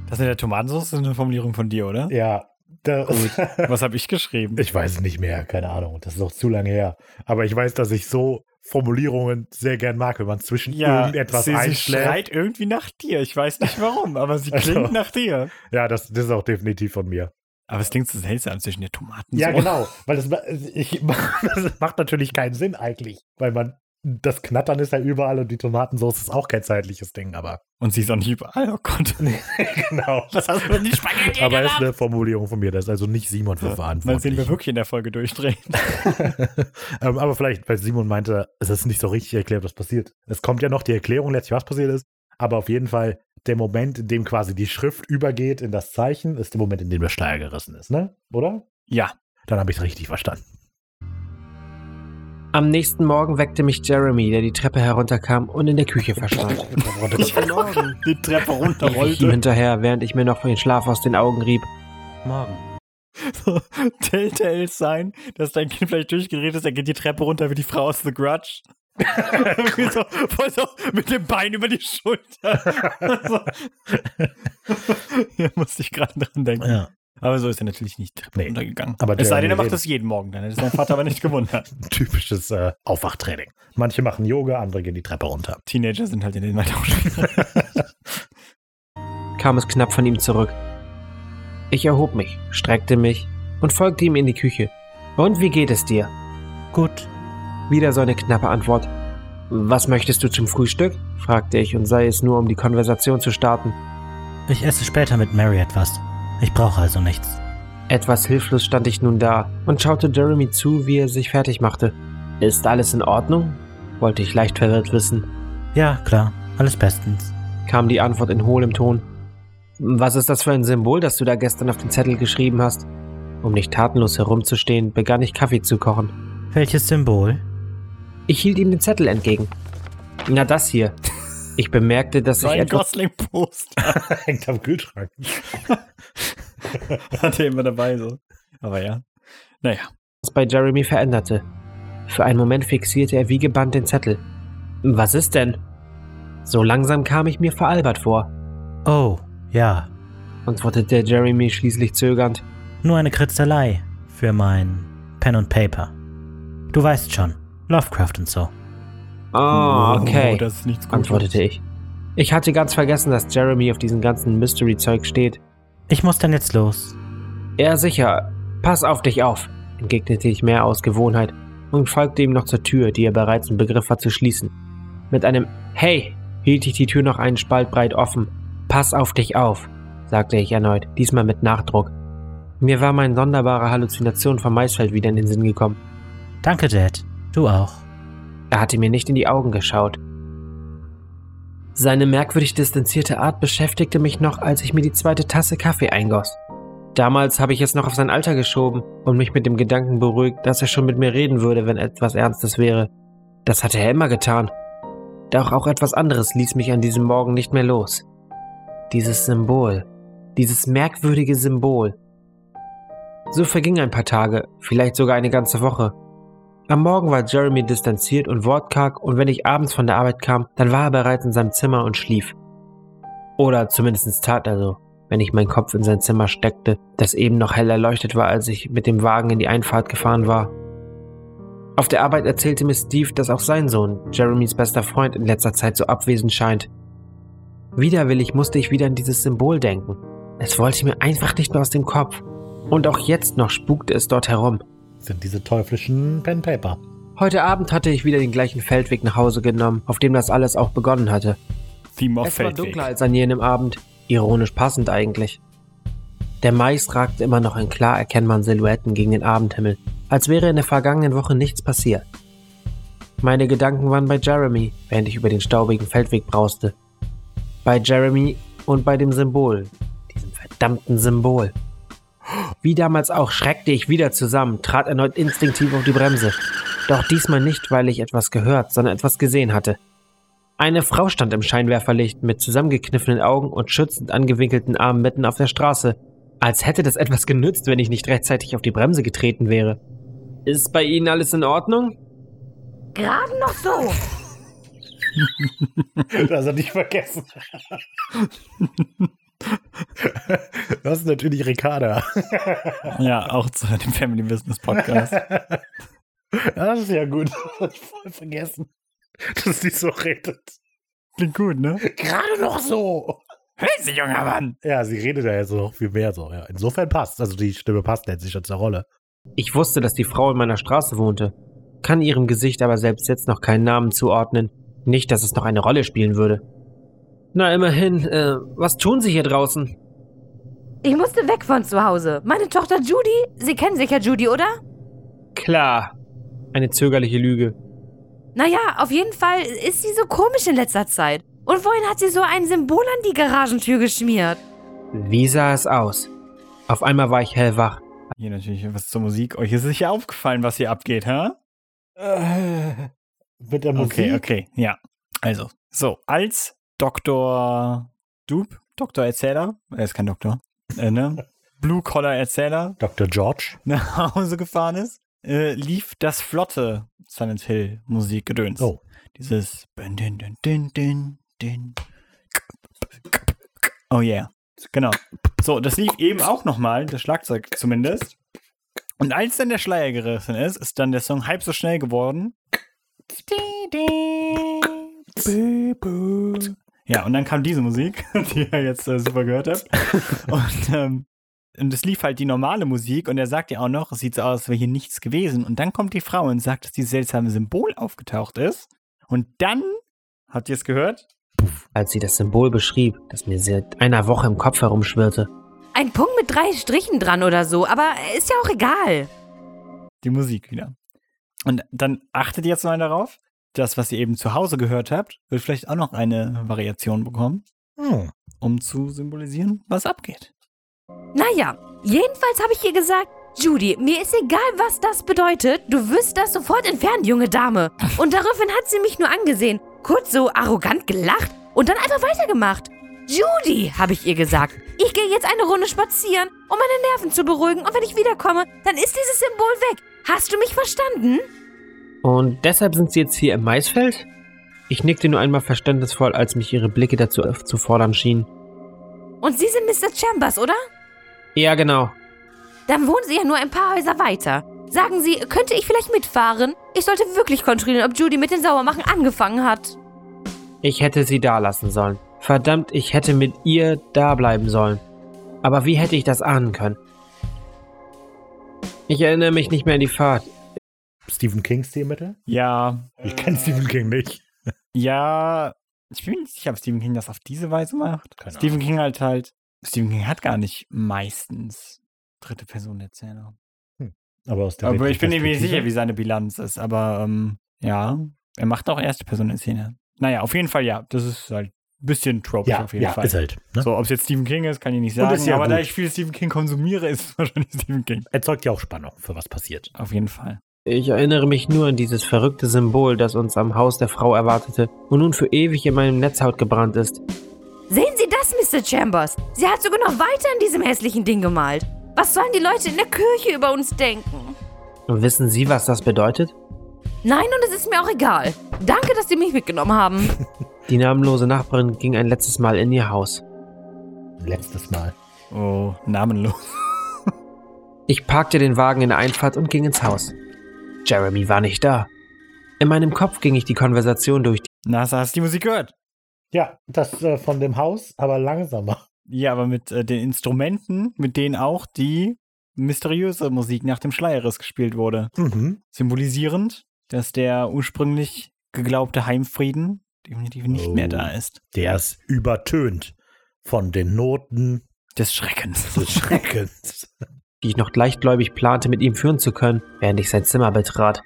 Das mit der Tomatensauce ist eine Formulierung von dir, oder? Ja. [laughs] Was habe ich geschrieben? Ich weiß es nicht mehr, keine Ahnung. Das ist auch zu lange her. Aber ich weiß, dass ich so Formulierungen sehr gern mag, wenn man zwischen Ja, irgendetwas sie, sie einschläft. schreit irgendwie nach dir. Ich weiß nicht warum, aber sie [laughs] Also- klingt nach dir. Ja, das, das ist auch definitiv von mir. Aber es klingt so seltsam zwischen der Tomaten. Ja, genau. Weil das, ich, [laughs] das macht natürlich keinen Sinn eigentlich. Weil man, das Knattern ist ja überall und die Tomatensauce ist auch kein zeitliches Ding, aber Und sie ist auch nicht überall. Oh Gott. [laughs] genau. Was hast du die Spaghetti [laughs] Aber ist eine Formulierung von mir, das ist also nicht Simon für Mal sehen, verantwortlich. wir wirklich in der Folge durchdrehen. [laughs] ähm, aber vielleicht, weil Simon meinte, es ist nicht so richtig erklärt, was passiert. Es kommt ja noch die Erklärung letztlich, was passiert ist. Aber auf jeden Fall, der Moment, in dem quasi die Schrift übergeht in das Zeichen, ist der Moment, in dem der Schleier gerissen ist, ne? Oder? Ja. Dann habe ich es richtig verstanden. Am nächsten Morgen weckte mich Jeremy, der die Treppe herunterkam und in der Küche verschwand. Guten Morgen. Die Treppe Ich rief ihm runterrollte. hinterher, während ich mir noch den Schlaf aus den Augen rieb. Morgen. So, Telltale sein, dass dein Kind vielleicht durchgedreht ist, er geht die Treppe runter wie die Frau aus The Grudge. [laughs] So, voll so mit dem Bein über die Schulter. [laughs] so. Hier musste ich gerade dran denken. Ja. Aber so ist er natürlich nicht die Treppe Nee. runtergegangen. Aber es sei denn, er macht das jeden Morgen, dann hätte sein Vater aber nicht gewundert. [laughs] Typisches äh, Aufwachtraining. Manche machen Yoga, andere gehen die Treppe runter. Teenager sind halt in den Weiterausschuss. [laughs] kam es knapp von ihm zurück. Ich erhob mich, streckte mich und folgte ihm in die Küche. Und wie geht es dir? Gut. Wieder so eine knappe Antwort. Was möchtest du zum Frühstück? fragte ich und sei es nur, um die Konversation zu starten. Ich esse später mit Mary etwas. Ich brauche also nichts. Etwas hilflos stand ich nun da und schaute Jeremy zu, wie er sich fertig machte. Ist alles in Ordnung? wollte ich leicht verwirrt wissen. Ja, klar. Alles bestens. kam die Antwort in hohlem Ton. Was ist das für ein Symbol, das du da gestern auf den Zettel geschrieben hast? Um nicht tatenlos herumzustehen, begann ich Kaffee zu kochen. Welches Symbol? Ich hielt ihm den Zettel entgegen. Na, das hier. Ich bemerkte, dass So ich ein Gosling-Poster. [laughs] Hängt am Kühlschrank. [laughs] Hat er immer dabei so. Aber ja. Naja. bei Jeremy veränderte. Für einen Moment fixierte er wie gebannt den Zettel. Was ist denn? So langsam kam ich mir veralbert vor, Oh, ja. antwortete Jeremy schließlich zögernd. Nur eine Kritzelei für mein Pen und Paper. Du weißt schon. Lovecraft und so. Ah, okay. Oh, das ist nichts Gutes. antwortete ich. Ich hatte ganz vergessen, dass Jeremy auf diesem ganzen Mystery-Zeug steht. Ich muss dann jetzt los. Ja, sicher. Pass auf dich auf, entgegnete ich mehr aus Gewohnheit und folgte ihm noch zur Tür, die er bereits im Begriff war zu schließen. Mit einem Hey hielt ich die Tür noch einen Spalt breit offen. Pass auf dich auf, sagte ich erneut, diesmal mit Nachdruck. Mir war meine sonderbare Halluzination vom Maisfeld wieder in den Sinn gekommen. Danke, Dad. Du auch. Er hatte mir nicht in die Augen geschaut. Seine merkwürdig distanzierte Art beschäftigte mich noch, als ich mir die zweite Tasse Kaffee eingoss. Damals habe ich es noch auf sein Alter geschoben und mich mit dem Gedanken beruhigt, dass er schon mit mir reden würde, wenn etwas Ernstes wäre. Das hatte er immer getan. Doch auch etwas anderes ließ mich an diesem Morgen nicht mehr los. Dieses Symbol. Dieses merkwürdige Symbol. So vergingen ein paar Tage, vielleicht sogar eine ganze Woche. Am Morgen war Jeremy distanziert und wortkarg und wenn ich abends von der Arbeit kam, dann war er bereits in seinem Zimmer und schlief. Oder zumindest tat er so, wenn ich meinen Kopf in sein Zimmer steckte, das eben noch hell erleuchtet war, als ich mit dem Wagen in die Einfahrt gefahren war. Auf der Arbeit erzählte mir Steve, dass auch sein Sohn, Jeremys bester Freund, in letzter Zeit so abwesend scheint. Widerwillig musste ich wieder an dieses Symbol denken. Es wollte mir einfach nicht mehr aus dem Kopf. Und auch jetzt noch spukte es dort herum. Sind diese teuflischen Pen Paper. Heute Abend hatte ich wieder den gleichen Feldweg nach Hause genommen, auf dem das alles auch begonnen hatte. Of es war dunkler als an jenem Abend, ironisch passend eigentlich. Der Mais ragte immer noch in klar erkennbaren Silhouetten gegen den Abendhimmel, als wäre in der vergangenen Woche nichts passiert. Meine Gedanken waren bei Jeremy, während ich über den staubigen Feldweg brauste. Bei Jeremy und bei dem Symbol, diesem verdammten Symbol. Wie damals auch schreckte ich wieder zusammen, trat erneut instinktiv auf die Bremse. Doch diesmal nicht, weil ich etwas gehört, sondern etwas gesehen hatte. Eine Frau stand im Scheinwerferlicht mit zusammengekniffenen Augen und schützend angewinkelten Armen mitten auf der Straße. Als hätte das etwas genützt, wenn ich nicht rechtzeitig auf die Bremse getreten wäre. Ist bei Ihnen alles in Ordnung? Gerade noch so. [laughs] Das hat nicht vergessen. [laughs] [laughs] Das ist natürlich Ricarda. [laughs] Ja, auch zu dem Family Business Podcast. [laughs] Das ist ja gut. Hab ich voll vergessen, dass die so redet. Klingt gut, ne? Gerade noch so. Hör sie, junger Mann! Ja, sie redet ja jetzt noch viel mehr so. Ja, insofern passt. Also die Stimme passt letztlich schon zur Rolle. Ich wusste, dass die Frau in meiner Straße wohnte, kann ihrem Gesicht aber selbst jetzt noch keinen Namen zuordnen. Nicht, dass es noch eine Rolle spielen würde. Na, immerhin, äh, was tun Sie hier draußen? Ich musste weg von zu Hause. Meine Tochter Judy, Sie kennen sicher Judy, oder? Klar. Eine zögerliche Lüge. Naja, auf jeden Fall ist sie so komisch in letzter Zeit. Und vorhin hat sie so ein Symbol an die Garagentür geschmiert. Wie sah es aus? Auf einmal war ich hellwach. Hier natürlich was zur Musik. Euch ist sicher aufgefallen, was hier abgeht, hä? Äh, mit der Musik. Okay, okay, ja. Also, so, als Dr. Dub, Doktor Erzähler, er ist kein Doktor, äh, ne? [laughs] Blue-Collar-Erzähler Dr. George. [laughs] nach Hause gefahren ist, äh, lief das flotte Silent Hill Musikgedöns. Oh. Dieses. Oh yeah. Genau. So, das lief eben auch nochmal, das Schlagzeug zumindest. Und als dann der Schleier gerissen ist, ist dann der Song halb so schnell geworden. Ja, und dann kam diese Musik, [laughs] die ihr jetzt äh, super gehört habt. [laughs] Und, ähm, und es lief halt die normale Musik und er sagt ja auch noch, es sieht so aus, als wäre hier nichts gewesen. Und dann kommt die Frau und sagt, dass dieses seltsame Symbol aufgetaucht ist. Und dann, habt ihr es gehört? Als sie das Symbol beschrieb, das mir seit einer Woche im Kopf herumschwirrte. Ein Punkt mit drei Strichen dran oder so, aber ist ja auch egal. Die Musik wieder. Und dann achtet jetzt mal darauf, das, was ihr eben zu Hause gehört habt, wird vielleicht auch noch eine Variation bekommen, Hm. um zu symbolisieren, was abgeht. Naja, jedenfalls habe ich ihr gesagt, Judy, mir ist egal, was das bedeutet. Du wirst das sofort entfernen, junge Dame. Und daraufhin hat sie mich nur angesehen, kurz so arrogant gelacht und dann einfach weitergemacht. Judy, habe ich ihr gesagt, ich gehe jetzt eine Runde spazieren, um meine Nerven zu beruhigen. Und wenn ich wiederkomme, dann ist dieses Symbol weg. Hast du mich verstanden? Und deshalb sind Sie jetzt hier im Maisfeld? Ich nickte nur einmal verständnisvoll, als mich Ihre Blicke dazu aufzufordern schienen. Und Sie sind Mr. Chambers, oder? Ja, genau. Dann wohnen Sie ja nur ein paar Häuser weiter. Sagen Sie, könnte ich vielleicht mitfahren? Ich sollte wirklich kontrollieren, ob Judy mit den Sauermachen angefangen hat. Ich hätte sie da lassen sollen. Verdammt, ich hätte mit ihr da bleiben sollen. Aber wie hätte ich das ahnen können? Ich erinnere mich nicht mehr an die Fahrt. Stephen King Stilmittel? Ja, Ich kenne Stephen King nicht. ja, ich bin mir nicht sicher, ob Stephen King das auf diese Weise macht. Keine Stephen King halt halt, Stephen King hat gar nicht meistens dritte Person Erzähler. Aber aus der Aber ich bin mir nicht sicher, wie seine Bilanz ist, aber ähm, ja, er macht auch erste Person Erzähler. Naja, auf jeden Fall ja, das ist halt ein bisschen tropisch Ja, auf jeden ja, Fall. ist halt. Ne? So, ob es jetzt Stephen King ist, kann ich nicht sagen. ja aber da gut. ich viel Stephen King konsumiere, ist es [laughs] wahrscheinlich Stephen King. Erzeugt ja auch Spannung, für was passiert. Auf jeden Fall. Ich erinnere mich nur an dieses verrückte Symbol, das uns am Haus der Frau erwartete und nun für ewig in meinem Netzhaut gebrannt ist. Sehen Sie das, Mr. Chambers? Sie hat sogar noch weiter in diesem hässlichen Ding gemalt. Was sollen die Leute in der Kirche über uns denken? Und wissen Sie, was das bedeutet? Nein, und es ist mir auch egal. Danke, dass Sie mich mitgenommen haben. [laughs] Die namenlose Nachbarin ging ein letztes Mal in ihr Haus. Letztes Mal. Oh, namenlos. Ich parkte den Wagen in der Einfahrt und ging ins Haus. Jeremy war nicht da. In meinem Kopf ging ich die Konversation durch. Na, hast du die Musik gehört? Ja, das äh, von dem Haus, aber langsamer. Ja, aber mit äh, den Instrumenten, mit denen auch die mysteriöse Musik nach dem Schleierriss gespielt wurde. Mhm. Symbolisierend, dass der ursprünglich geglaubte Heimfrieden definitiv nicht Oh. mehr da ist. Der ist übertönt von den Noten Des Schreckens. des Schreckens. [laughs] die ich noch leichtgläubig plante, mit ihm führen zu können, während ich sein Zimmer betrat.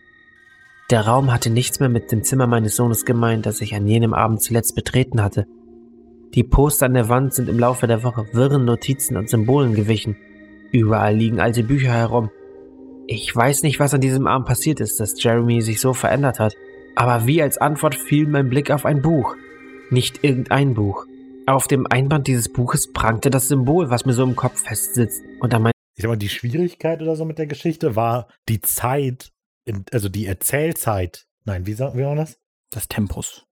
Der Raum hatte nichts mehr mit dem Zimmer meines Sohnes gemein, das ich an jenem Abend zuletzt betreten hatte. Die Poster an der Wand sind im Laufe der Woche wirren Notizen und Symbolen gewichen. Überall liegen alte Bücher herum. Ich weiß nicht, was an diesem Abend passiert ist, dass Jeremy sich so verändert hat. Aber wie als Antwort fiel mein Blick auf ein Buch. Nicht irgendein Buch. Auf dem Einband dieses Buches prangte das Symbol, was mir so im Kopf festsitzt. Und an Ich sag mal, die Schwierigkeit oder so mit der Geschichte war die Zeit, in, also die Erzählzeit. Nein, wie sagen wir das? Des Tempos.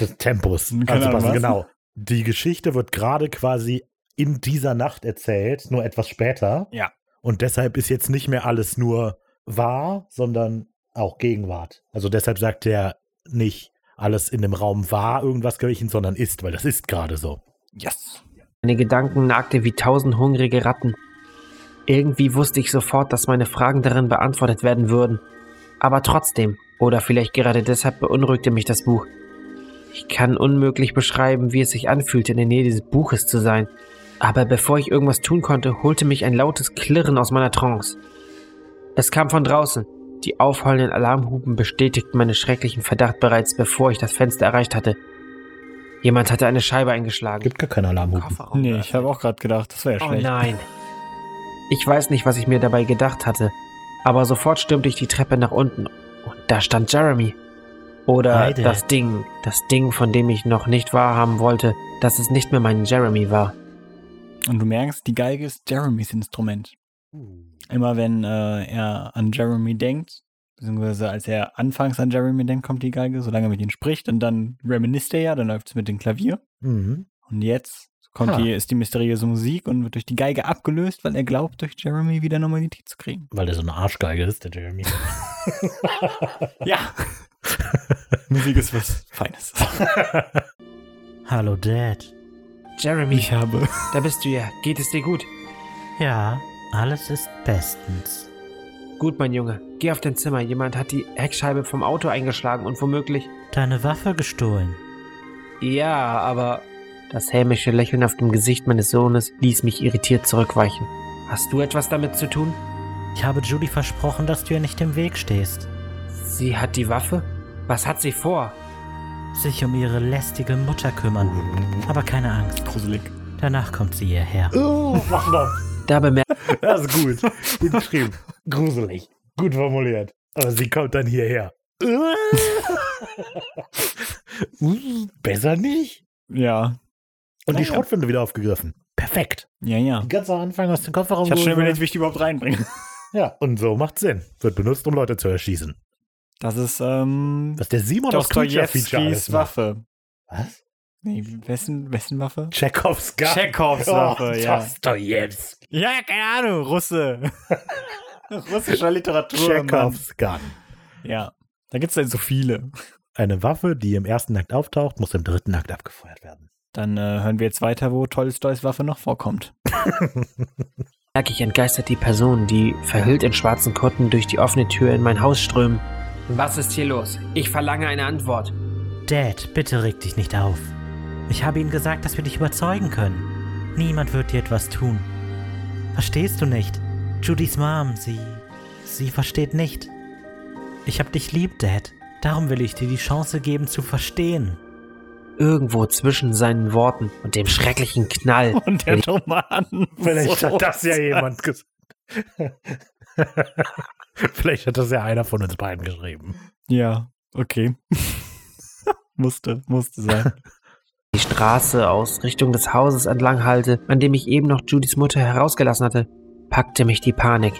Des Tempos. Keine Also was? genau. Die Geschichte wird gerade quasi in dieser Nacht erzählt, nur etwas später. Ja. Und deshalb ist jetzt nicht mehr alles nur war, sondern auch Gegenwart. Also deshalb sagt er nicht, alles in dem Raum war irgendwas gewesen, sondern ist, weil das ist gerade so. Yes. Meine Gedanken nagte wie tausend hungrige Ratten. Irgendwie wusste ich sofort, dass meine Fragen darin beantwortet werden würden. Aber trotzdem, oder vielleicht gerade deshalb beunruhigte mich das Buch. Ich kann unmöglich beschreiben, wie es sich anfühlte, in der Nähe dieses Buches zu sein. Aber bevor ich irgendwas tun konnte, holte mich ein lautes Klirren aus meiner Trance. Es kam von draußen. Die aufheulenden Alarmhupen bestätigten meinen schrecklichen Verdacht bereits, bevor ich das Fenster erreicht hatte. Jemand hatte eine Scheibe eingeschlagen. Gibt gar keine Alarmhupen. Nee, ich habe auch gerade gedacht, das wäre ja Oh schlecht. nein. Ich weiß nicht, was ich mir dabei gedacht hatte, aber sofort stürmte ich die Treppe nach unten und da stand Jeremy. Oder Dad. das Ding, das Ding, von dem ich noch nicht wahrhaben wollte, dass es nicht mehr mein Jeremy war. Und du merkst, die Geige ist Jeremys Instrument. Immer wenn äh, er an Jeremy denkt, beziehungsweise als er anfangs an Jeremy denkt, kommt die Geige, solange er mit ihm spricht und dann reminisst er ja, dann läuft es mit dem Klavier. Mhm. Und jetzt kommt Ha. die, ist die mysteriöse Musik und wird durch die Geige abgelöst, weil er glaubt, durch Jeremy wieder Normalität zu kriegen. Weil der so eine Arschgeige ist, der Jeremy. [laughs] Ja. Musik ist was Feines. [laughs] Hallo, Dad. Jeremy, Ich habe. da bist du ja. Geht es dir gut? Ja, alles ist bestens. Gut, mein Junge. Geh auf dein Zimmer. Jemand hat die Heckscheibe vom Auto eingeschlagen und womöglich. Deine Waffe gestohlen. Ja, aber. Das hämische Lächeln auf dem Gesicht meines Sohnes ließ mich irritiert zurückweichen. Hast du etwas damit zu tun? Ich habe Judy versprochen, dass du ihr nicht im Weg stehst. Sie hat die Waffe? Was hat sie vor? Sich um ihre lästige Mutter kümmern. Aber keine Angst, Gruselig. danach kommt sie hierher. Oh, mach das. Da bemerkte Das ist gut. Gut geschrieben. Gruselig. Gut formuliert. Aber sie kommt dann hierher. [laughs] Besser nicht. Ja. Und die Ja. Schrotflinte wieder aufgegriffen. Perfekt. Ja, ja. Ganz am Anfang aus dem Kofferraum. Ich hatte schon überlegt, wurde. wie ich die überhaupt reinbringe. [laughs] Ja, und so macht Sinn. Wird benutzt, um Leute zu erschießen. Das ist, ähm. Was der Simon aus Creature Feature alles Dostojewskis macht. Waffe. Was? Nee, wessen, wessen Waffe? Chekhovs Gun. Chekhovs Waffe, oh, ja. Dostojewski. Ja, keine Ahnung, Russe. [laughs] Russischer Literatur. Mann. Chekhovs Gun. Ja. Da gibt es halt so viele. Eine Waffe, die im ersten Akt auftaucht, muss im dritten Akt abgefeuert werden. Dann äh, hören wir jetzt weiter, wo Tolstois Waffe noch vorkommt. [laughs] ich entgeistert die Personen, die verhüllt in schwarzen Kutten durch die offene Tür in mein Haus strömen. Was ist hier los? Ich verlange eine Antwort. Dad, bitte reg dich nicht auf. Ich habe ihnen gesagt, dass wir dich überzeugen können. Niemand wird dir etwas tun. Verstehst du nicht? Judys Mom, sie. sie versteht nicht. Ich hab dich lieb, Dad. Darum will ich dir die Chance geben zu verstehen. Irgendwo zwischen seinen Worten und dem schrecklichen Knall [laughs] Und der Roman. [laughs] Vielleicht hat das ja jemand [laughs] gesagt. Vielleicht hat das ja einer von uns beiden geschrieben. Ja, okay. musste, musste sein. die Straße aus Richtung des Hauses entlang halte, an dem ich eben noch Judys Mutter herausgelassen hatte, packte mich die Panik.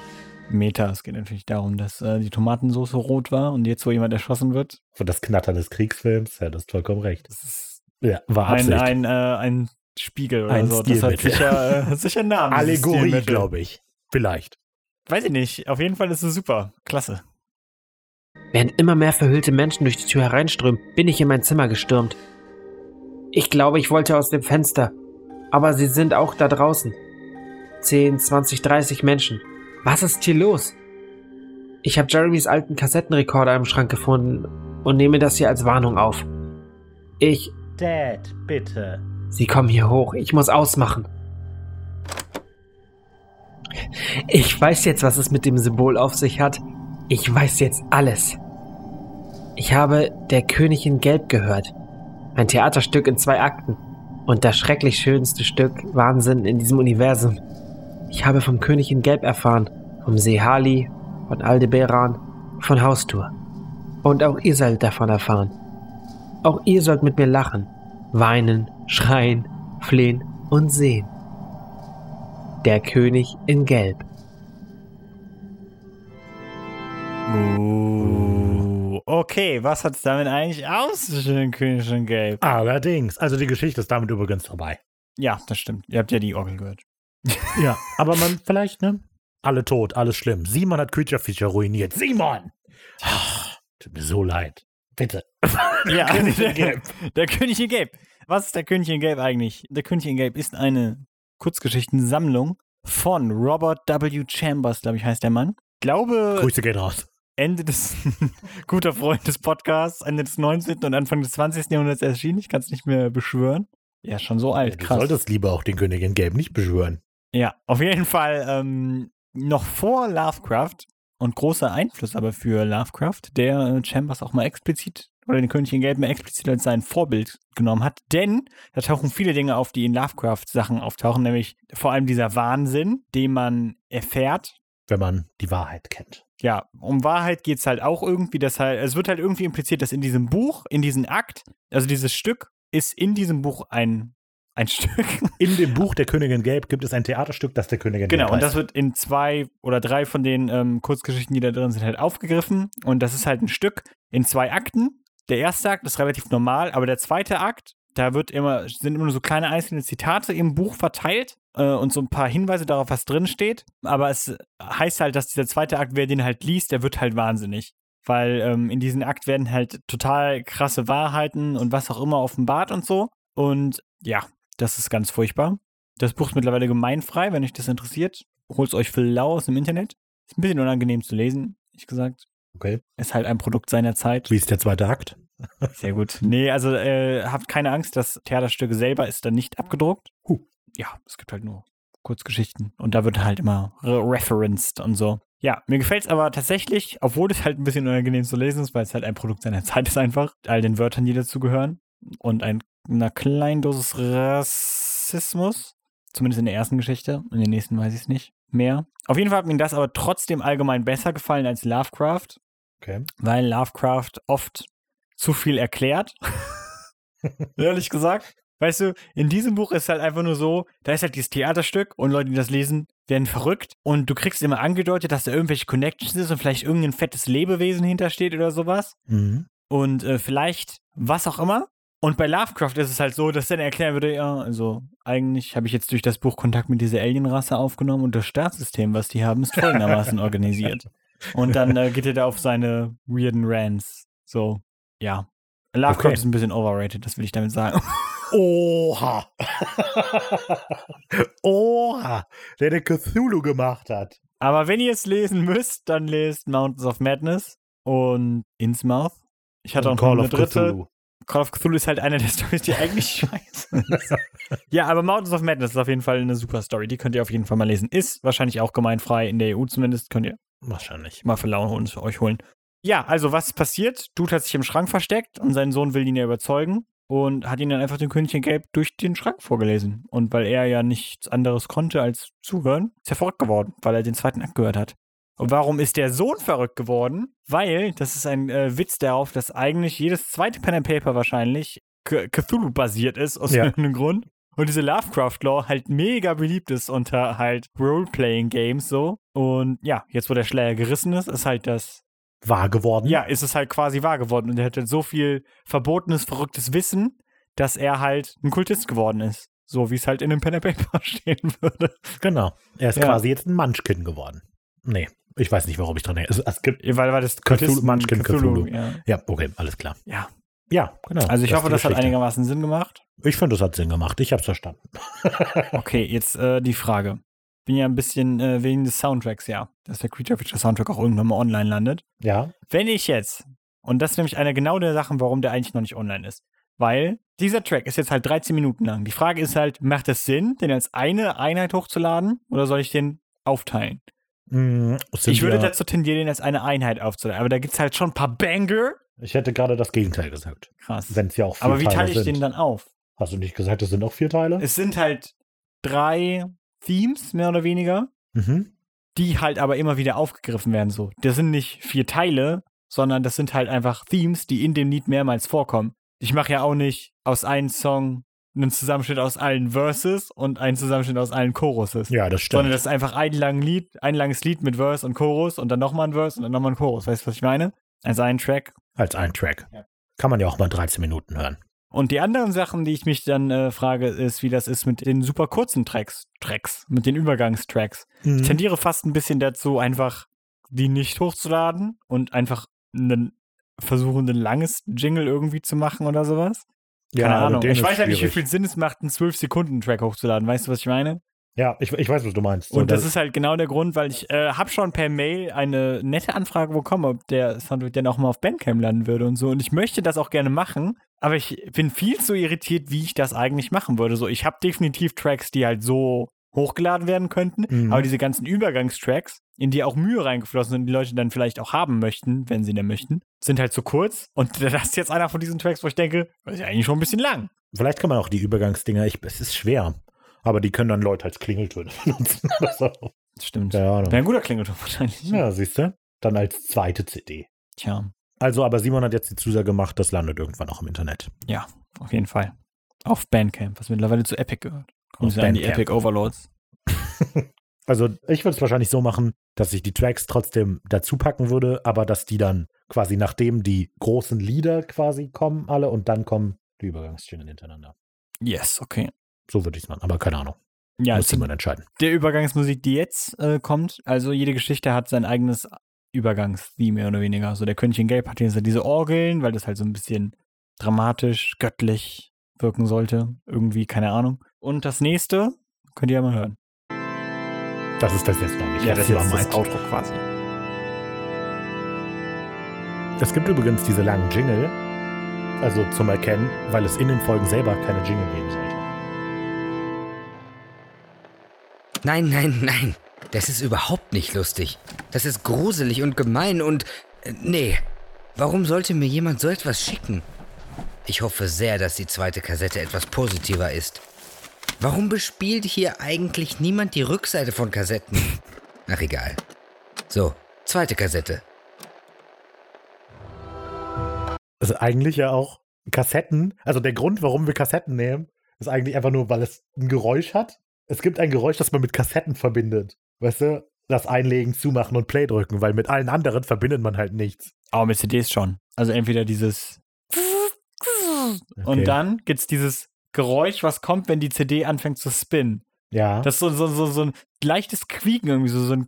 Meta, es geht natürlich darum, dass äh, die Tomatensauce rot war und jetzt, wo jemand erschossen wird, Von das Knattern des Kriegsfilms, ja, das ist vollkommen recht. das ist Ja, war ein, Absicht. ein, äh, ein Spiegel oder Ein so. Das hat sicher, äh, hat sicher einen Namen. Allegorie, glaube ich. Vielleicht. Weiß ich nicht. Auf jeden Fall ist es super. Klasse. Während immer mehr verhüllte Menschen durch die Tür hereinströmen, bin ich in mein Zimmer gestürmt. Ich glaube, ich wollte aus dem Fenster. Aber sie sind auch da draußen. 10, 20, 30 Menschen. Was ist hier los? Ich habe Jeremys alten Kassettenrekorder im Schrank gefunden und nehme das hier als Warnung auf. Ich, Dad, bitte. Sie kommen hier hoch. Ich muss ausmachen. Ich weiß jetzt, was es mit dem Symbol auf sich hat. Ich weiß jetzt alles. Ich habe Der König in Gelb gehört. Ein Theaterstück in zwei Akten. Und das schrecklich schönste Stück Wahnsinn in diesem Universum. Ich habe vom König in Gelb erfahren. Vom See Hali, von Aldebaran, von Haustur. Und auch ihr sollt davon erfahren. Auch ihr sollt mit mir lachen, weinen, schreien, flehen und sehen. Der König in Gelb. Uh, okay, was hat es damit eigentlich aus den König und Gelb? Allerdings. Also die Geschichte ist damit übrigens vorbei. Ja, das stimmt. Ihr habt ja die Orgel gehört. [laughs] Ja, aber man vielleicht, ne? Alle tot, alles schlimm. Simon hat Creature Feature ruiniert. Simon! Tut mir so leid. Bitte. [laughs] [laughs] Ja, König der, [laughs] der König in Gelb. Was ist der König in Gelb eigentlich? Der König in Gelb ist eine Kurzgeschichtensammlung von Robert W. Chambers, glaube ich, heißt der Mann. Ich glaube, Grüße gehen raus. Ende des guter Freund des Podcasts, Ende des 19. und Anfang des 20. Jahrhunderts erschienen. Ich kann es nicht mehr beschwören. Ja, schon so alt, du krass. solltest lieber auch den König in Gelb nicht beschwören. Ja, auf jeden Fall ähm, noch vor Lovecraft und großer Einfluss aber für Lovecraft, der äh, Chambers auch mal explizit oder den König in Gelb mal explizit als sein Vorbild genommen hat. Denn da tauchen viele Dinge auf, die in Lovecraft-Sachen auftauchen, nämlich vor allem dieser Wahnsinn, den man erfährt. Wenn man die Wahrheit kennt. Ja, um Wahrheit geht es halt auch irgendwie. Das halt, es wird halt irgendwie impliziert, dass in diesem Buch, in diesem Akt, also dieses Stück, ist in diesem Buch ein, ein Stück. In dem Buch Der Königin Gelb gibt es ein Theaterstück, das der Königin Genau, Gelb und heißt. das wird in zwei oder drei von den ähm, Kurzgeschichten, die da drin sind, halt aufgegriffen. Und das ist halt ein Stück in zwei Akten. Der erste Akt ist relativ normal, aber der zweite Akt, da wird immer, sind immer nur so kleine einzelne Zitate im Buch verteilt äh, und so ein paar Hinweise darauf, was drin steht. Aber es heißt halt, dass dieser zweite Akt, wer den halt liest, der wird halt wahnsinnig. Weil ähm, in diesem Akt werden halt total krasse Wahrheiten und was auch immer offenbart und so. Und ja, das ist ganz furchtbar. Das Buch ist mittlerweile gemeinfrei, wenn euch das interessiert. Holt euch für lau aus dem Internet. Ist ein bisschen unangenehm zu lesen, ehrlich gesagt. Okay. Ist halt ein Produkt seiner Zeit. Wie ist der zweite Akt? Sehr gut. Nee, also äh, habt keine Angst, das Theaterstück selber ist dann nicht abgedruckt. Huh. Ja, es gibt halt nur Kurzgeschichten. Und da wird halt immer re referenced und so. Ja, mir gefällt es aber tatsächlich, obwohl es halt ein bisschen unangenehm zu lesen ist, weil es halt ein Produkt seiner Zeit ist einfach. All den Wörtern, die dazugehören. Und ein, einer kleinen Dosis Rassismus. Zumindest in der ersten Geschichte. In den nächsten weiß ich es nicht mehr. Auf jeden Fall hat mir das aber trotzdem allgemein besser gefallen als Lovecraft Okay. weil Lovecraft oft zu viel erklärt. [laughs] Ehrlich gesagt. Weißt du, in diesem Buch ist halt einfach nur so, da ist halt dieses Theaterstück und Leute, die das lesen, werden verrückt und du kriegst immer angedeutet, dass da irgendwelche Connections ist und vielleicht irgendein fettes Lebewesen hintersteht oder sowas Mhm. und äh, vielleicht was auch immer. Und bei Lovecraft ist es halt so, dass dann erklären würde, ja, also eigentlich habe ich jetzt durch das Buch Kontakt mit dieser Alienrasse aufgenommen und das Staatssystem, was die haben, ist folgendermaßen [laughs] organisiert. Und dann äh, geht er da auf seine weirden Rants. So, ja. Lovecraft Okay. ist ein bisschen overrated, das will ich damit sagen. Oha. [laughs] Oha. Der den Cthulhu gemacht hat. Aber wenn ihr es lesen müsst, dann lest Mountains of Madness und Innsmouth. Ich hatte auch noch Call eine of dritte. Cthulhu. Call of Cthulhu ist halt eine der [laughs] Storys, die eigentlich scheiße ist. ja, aber Mountains of Madness ist auf jeden Fall eine super Story. Die könnt ihr auf jeden Fall mal lesen. Ist wahrscheinlich auch gemeinfrei in der EU zumindest. Könnt ihr Wahrscheinlich. mal für Laune und euch holen. Ja, also was ist passiert? Dude hat sich im Schrank versteckt und sein Sohn will ihn ja überzeugen und hat ihn dann einfach den König in Gelb durch den Schrank vorgelesen. Und weil er ja nichts anderes konnte als zuhören, ist er verrückt geworden, weil er den zweiten Akt gehört hat. Und warum ist der Sohn verrückt geworden? Weil, das ist ein äh, Witz darauf, dass eigentlich jedes zweite Pen and Paper wahrscheinlich Cthulhu-basiert ist, aus Ja. irgendeinem Grund. Und diese Lovecraft-Lore halt mega beliebt ist unter halt Role-Playing-Games so. Und ja, jetzt wo der Schleier gerissen ist, ist halt das Wahr geworden. ja, ist es halt quasi wahr geworden. Und er hat halt so viel verbotenes, verrücktes Wissen, dass er halt ein Kultist geworden ist. So wie es halt in dem Pen and Paper [laughs] stehen würde. Genau. Er ist Ja. quasi jetzt ein Munchkin geworden. Nee, ich weiß nicht, warum ich dran denke. Es, es gibt. Weil, weil das Cthulhu- Munchkin Cthulhu. Ja. Ja, okay, alles klar. ja. Ja, genau. Also ich ist hoffe, das hat einigermaßen Sinn gemacht. Ich finde, das hat Sinn gemacht. Ich habe es verstanden. [laughs] Okay, jetzt äh, die Frage. Bin ja ein bisschen äh, wegen des Soundtracks, ja, dass der Creature Feature Soundtrack auch irgendwann mal online landet. Ja. Wenn ich jetzt, und das ist nämlich eine genau der Sachen, warum der eigentlich noch nicht online ist, weil dieser Track ist jetzt halt 13 Minuten lang. Die Frage ist halt, macht es Sinn, den als eine Einheit hochzuladen oder soll ich den aufteilen? Mm, ich würde dazu tendieren, den als eine Einheit aufzuladen, aber da gibt es halt schon ein paar Banger. Ich hätte gerade das Gegenteil gesagt. Krass. Wenn es ja auch vier Aber wie Teile teile ich sind. den dann auf? Hast du nicht gesagt, es sind auch vier Teile? Es sind halt drei Themes, mehr oder weniger. mhm. die halt aber immer wieder aufgegriffen werden. So, das sind nicht vier Teile, sondern das sind halt einfach Themes, die in dem Lied mehrmals vorkommen. Ich mache ja auch nicht aus einem Song einen Zusammenschnitt aus allen Verses und einen Zusammenschnitt aus allen Choruses. Ja, das stimmt. Sondern das ist einfach ein, lang Lied, ein langes Lied mit Verse und Chorus und dann nochmal ein Verse und dann nochmal ein Chorus. Weißt du, was ich meine? Also ein Track. Als ein Track. Ja. Kann man ja auch mal 13 Minuten hören. Und die anderen Sachen, die ich mich dann äh, frage, ist, wie das ist mit den super kurzen Tracks, Tracks, mit den Übergangstracks. Mhm. Ich tendiere fast ein bisschen dazu, einfach die nicht hochzuladen und einfach einen versuchen, ein langes Jingle irgendwie zu machen oder sowas. Keine aber Ahnung. den Ich weiß ja nicht, wie viel Sinn es macht, einen 12-Sekunden-Track hochzuladen. Weißt du, was ich meine? Ja, ich, ich weiß, was du meinst. So, Und das ist halt genau der Grund, weil ich äh, habe schon per Mail eine nette Anfrage bekommen, ob der Soundtrack dann auch mal auf Bandcamp landen würde und so. Und ich möchte das auch gerne machen, aber ich bin viel zu irritiert, wie ich das eigentlich machen würde. So, ich habe definitiv Tracks, die halt so hochgeladen werden könnten, Mhm. aber diese ganzen Übergangstracks, in die auch Mühe reingeflossen sind, die Leute dann vielleicht auch haben möchten, wenn sie denn möchten, sind halt zu kurz. Und [laughs] das ist jetzt einer von diesen Tracks, wo ich denke, das ist ja eigentlich schon ein bisschen lang. Vielleicht kann man auch die Übergangsdinger, ich, es ist schwer. Aber die können dann Leute als Klingeltöne [laughs] benutzen. oder so. Stimmt. Keine Wäre ein guter Klingelton wahrscheinlich. Ja, siehst du? Dann als zweite CD. Tja. Also, aber Simon hat jetzt die Zusage gemacht, das landet irgendwann auch im Internet. Ja, auf jeden Fall. Auf Bandcamp, was mittlerweile zu Epic gehört. Kommen sie an die. Epic Overlords. [laughs] Also, ich würde es wahrscheinlich so machen, dass ich die Tracks trotzdem dazu packen würde, aber dass die dann quasi nachdem die großen Lieder quasi kommen, alle, und dann kommen die Übergangsstellen hintereinander. Yes, okay. So würde ich es machen, aber keine Ahnung. Ja, Muss Simon entscheiden. der Übergangsmusik, die jetzt äh, kommt, also jede Geschichte hat sein eigenes Übergangstheme mehr oder weniger. So der König in Gelb hat jetzt diese Orgeln, weil das halt so ein bisschen dramatisch, göttlich wirken sollte. Irgendwie, keine Ahnung. Und das nächste könnt ihr ja mal hören. Das ist das jetzt noch nicht. Ja, das ist jetzt das. Outro quasi. Es gibt übrigens diese langen Jingle, also zum Erkennen, weil es in den Folgen selber keine Jingle geben sollte. Nein, nein, nein. Das ist überhaupt nicht lustig. Das ist gruselig und gemein und... Äh, nee. Warum sollte mir jemand so etwas schicken? Ich hoffe sehr, dass die zweite Kassette etwas positiver ist. Warum bespielt hier eigentlich niemand die Rückseite von Kassetten? [laughs] Ach egal. So, zweite Kassette. Also eigentlich ja auch Kassetten, also der Grund, warum wir Kassetten nehmen, ist eigentlich einfach nur, weil es ein Geräusch hat. Es gibt ein Geräusch, das man mit Kassetten verbindet. Weißt du? Das Einlegen, Zumachen und Play drücken, weil mit allen anderen verbindet man halt nichts. Aber mit CDs schon. Also entweder dieses [laughs] Okay. und dann gibt's dieses Geräusch, was kommt, wenn die CD anfängt zu spinnen. Ja. Das ist so, so, so, so ein leichtes Quieken irgendwie, so, so ein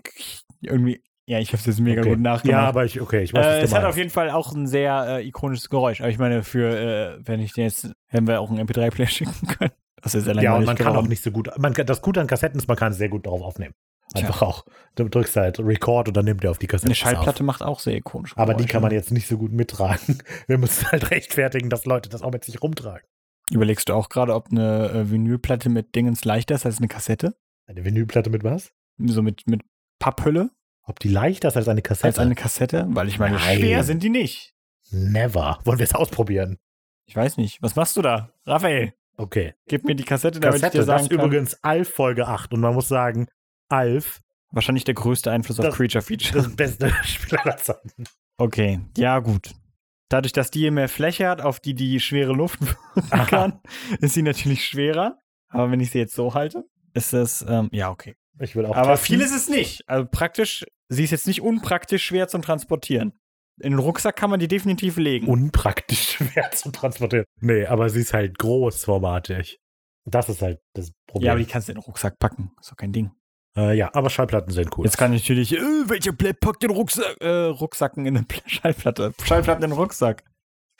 [laughs] irgendwie. Ja, ich habe es jetzt mega okay. gut nachgemacht. Ja, aber ich, okay, ich weiß, äh, es hat auf jeden Fall auch ein sehr äh, ikonisches Geräusch. Aber ich meine, für, äh, wenn ich den jetzt, hätten wir auch einen MP3-Player [laughs] schicken können. Das ist sehr Ja, und man kann auch nicht so gut. Man das Gute an Kassetten ist, man kann es sehr gut darauf aufnehmen. Einfach auch. Du drückst halt Record und dann nimmt er auf die Kassette. Eine Schallplatte macht auch sehr ikonisch. Auf. Aber die kann man jetzt nicht so gut mittragen. [laughs] Wir müssen halt rechtfertigen, dass Leute das auch mit sich rumtragen. Überlegst du auch gerade, ob eine äh, Vinylplatte mit Dingens leichter ist als eine Kassette? Eine Vinylplatte mit was? So mit, mit Papphülle Ob die leichter ist als eine Kassette? als eine Kassette? Weil ich meine, Nein. schwer sind die nicht. Never. Wollen wir es ausprobieren? Ich weiß nicht. Was machst du da? Raphael, Okay. gib mir die Kassette, damit Kassette, ich dir das sagen ist kann. übrigens Alf Folge 8. Und man muss sagen, Alf, Wahrscheinlich der größte Einfluss auf Das- Creature Feature. das beste [laughs] Spiel aller Zeiten. Okay, ja gut. Dadurch, dass die hier mehr Fläche hat, auf die die schwere Luft [laughs] wirken kann, ist sie natürlich schwerer. Aber wenn ich sie jetzt so halte, ist das, ähm, ja, okay. Ich will auch Aber testen. viel ist es nicht. Also praktisch, sie ist jetzt nicht unpraktisch schwer zum Transportieren. In den Rucksack kann man die definitiv legen. unpraktisch [laughs] schwer zu transportieren. Nee, aber sie ist halt großformatig. Das ist halt das Problem. ja, aber die kannst du in den Rucksack packen. Ist doch kein Ding. Äh, ja, aber Schallplatten sind cool. Jetzt kann ich natürlich, äh, welche Platte packt den Rucksack, äh, Rucksacken in eine Pla- [laughs] Schallplatte? Schallplatten in den Rucksack.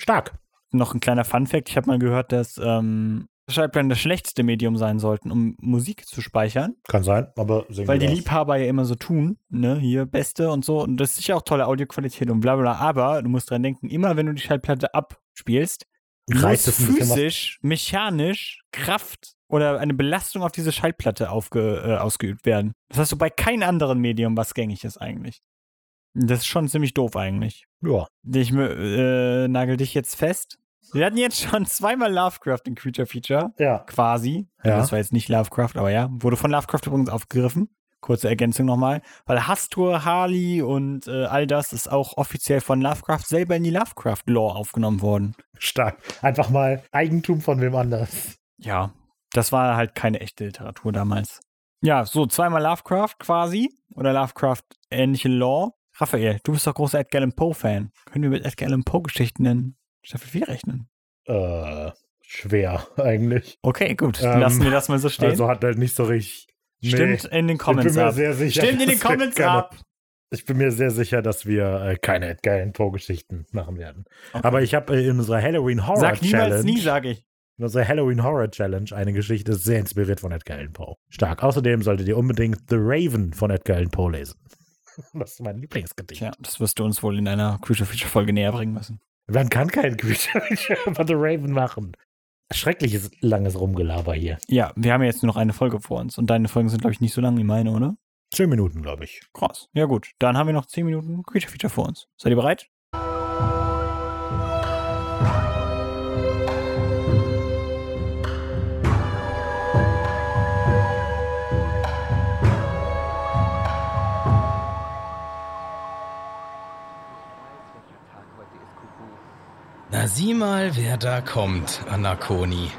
Stark. Noch ein kleiner Funfact: Ich habe mal gehört, dass ähm, Schallplatten das schlechteste Medium sein sollten, um Musik zu speichern, Kann sein, aber sehen weil die das. Liebhaber ja immer so tun, ne, hier beste und so. Und das ist sicher auch tolle Audioqualität und bla bla. Aber du musst dran denken, immer wenn du die Schallplatte abspielst, reißt es physisch, mechanisch Kraft oder eine Belastung auf diese Schallplatte aufge, äh, ausgeübt werden. Das hast du bei keinem anderen Medium, was gängig ist eigentlich. Das ist schon ziemlich doof eigentlich. Ja. Ich äh, nagel dich jetzt fest. Wir hatten jetzt schon [laughs] zweimal Lovecraft in Creature Feature, Ja. quasi. Ja. Das war jetzt nicht Lovecraft, aber ja. Wurde von Lovecraft übrigens aufgegriffen. Kurze Ergänzung nochmal. Weil Hastur, Harley und äh, all das ist auch offiziell von Lovecraft selber in die Lovecraft-Lore aufgenommen worden. Stark. Einfach mal Eigentum von wem anders. Ja, das war halt keine echte Literatur damals. Ja, so zweimal Lovecraft quasi oder Lovecraft ähnliche Lore. Raphael, du bist doch großer Edgar Allan Poe-Fan. Können wir mit Edgar Allan Poe-Geschichten in Staffel 4 rechnen? Äh, schwer [laughs] eigentlich. Okay, gut. Ähm, Lassen wir das mal so stehen. Also hat halt nicht so richtig. Nee. Stimmt in den ich Comments bin mir ab. sehr sicher. Stimmt in den Comments keine- ab. Ich bin mir sehr sicher, dass wir äh, keine Edgar Allan Poe Geschichten machen werden. Okay. Aber ich habe äh, in unserer Halloween Horror Sag niemals Challenge, nie, sage ich. In unserer Halloween Horror Challenge eine Geschichte sehr inspiriert von Edgar Allan Poe. Stark. Außerdem solltet ihr unbedingt The Raven von Edgar Allan Poe lesen. [laughs] Das ist mein Lieblingsgedicht. Tja, das wirst du uns wohl in einer Creature Feature Folge näher bringen müssen. Man kann kein Creature über [laughs] The Raven machen. Schreckliches langes Rumgelaber hier. Ja, wir haben ja jetzt nur noch eine Folge vor uns und deine Folgen sind, glaube ich, nicht so lang wie meine, oder? Zehn Minuten, glaube ich. Krass. Ja, gut. Dann haben wir noch 10 Minuten Creature Feature vor uns. Seid ihr bereit? Na sieh mal, wer da kommt, Anakoni.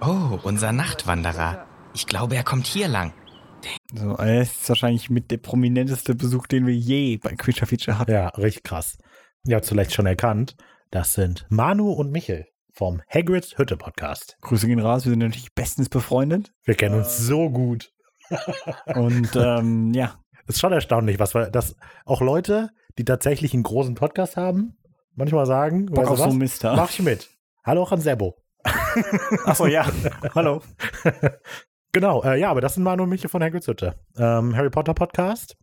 Oh, unser Nachtwanderer. Ich glaube, er kommt hier lang. So, er ist wahrscheinlich mit der prominenteste Besuch, den wir je bei Creature Feature hatten. Ja, richtig krass. Ihr habt vielleicht schon erkannt, das sind Manu und Michel vom Hagrids Hütte Podcast. Grüße gehen raus, wir sind natürlich bestens befreundet. Wir kennen uns so gut. Und [laughs] ähm, ja, Ist schon erstaunlich, was wir, dass auch Leute, die tatsächlich einen großen Podcast haben, manchmal sagen, Bock auf so was? einen Mister. Mach ich mit. Hallo auch an Sebo. [laughs] Achso, ja. [laughs] Hallo. Genau, äh, ja, aber das sind Manu und Michel von Hagrids Hütte. Ähm, Harry Potter Podcast,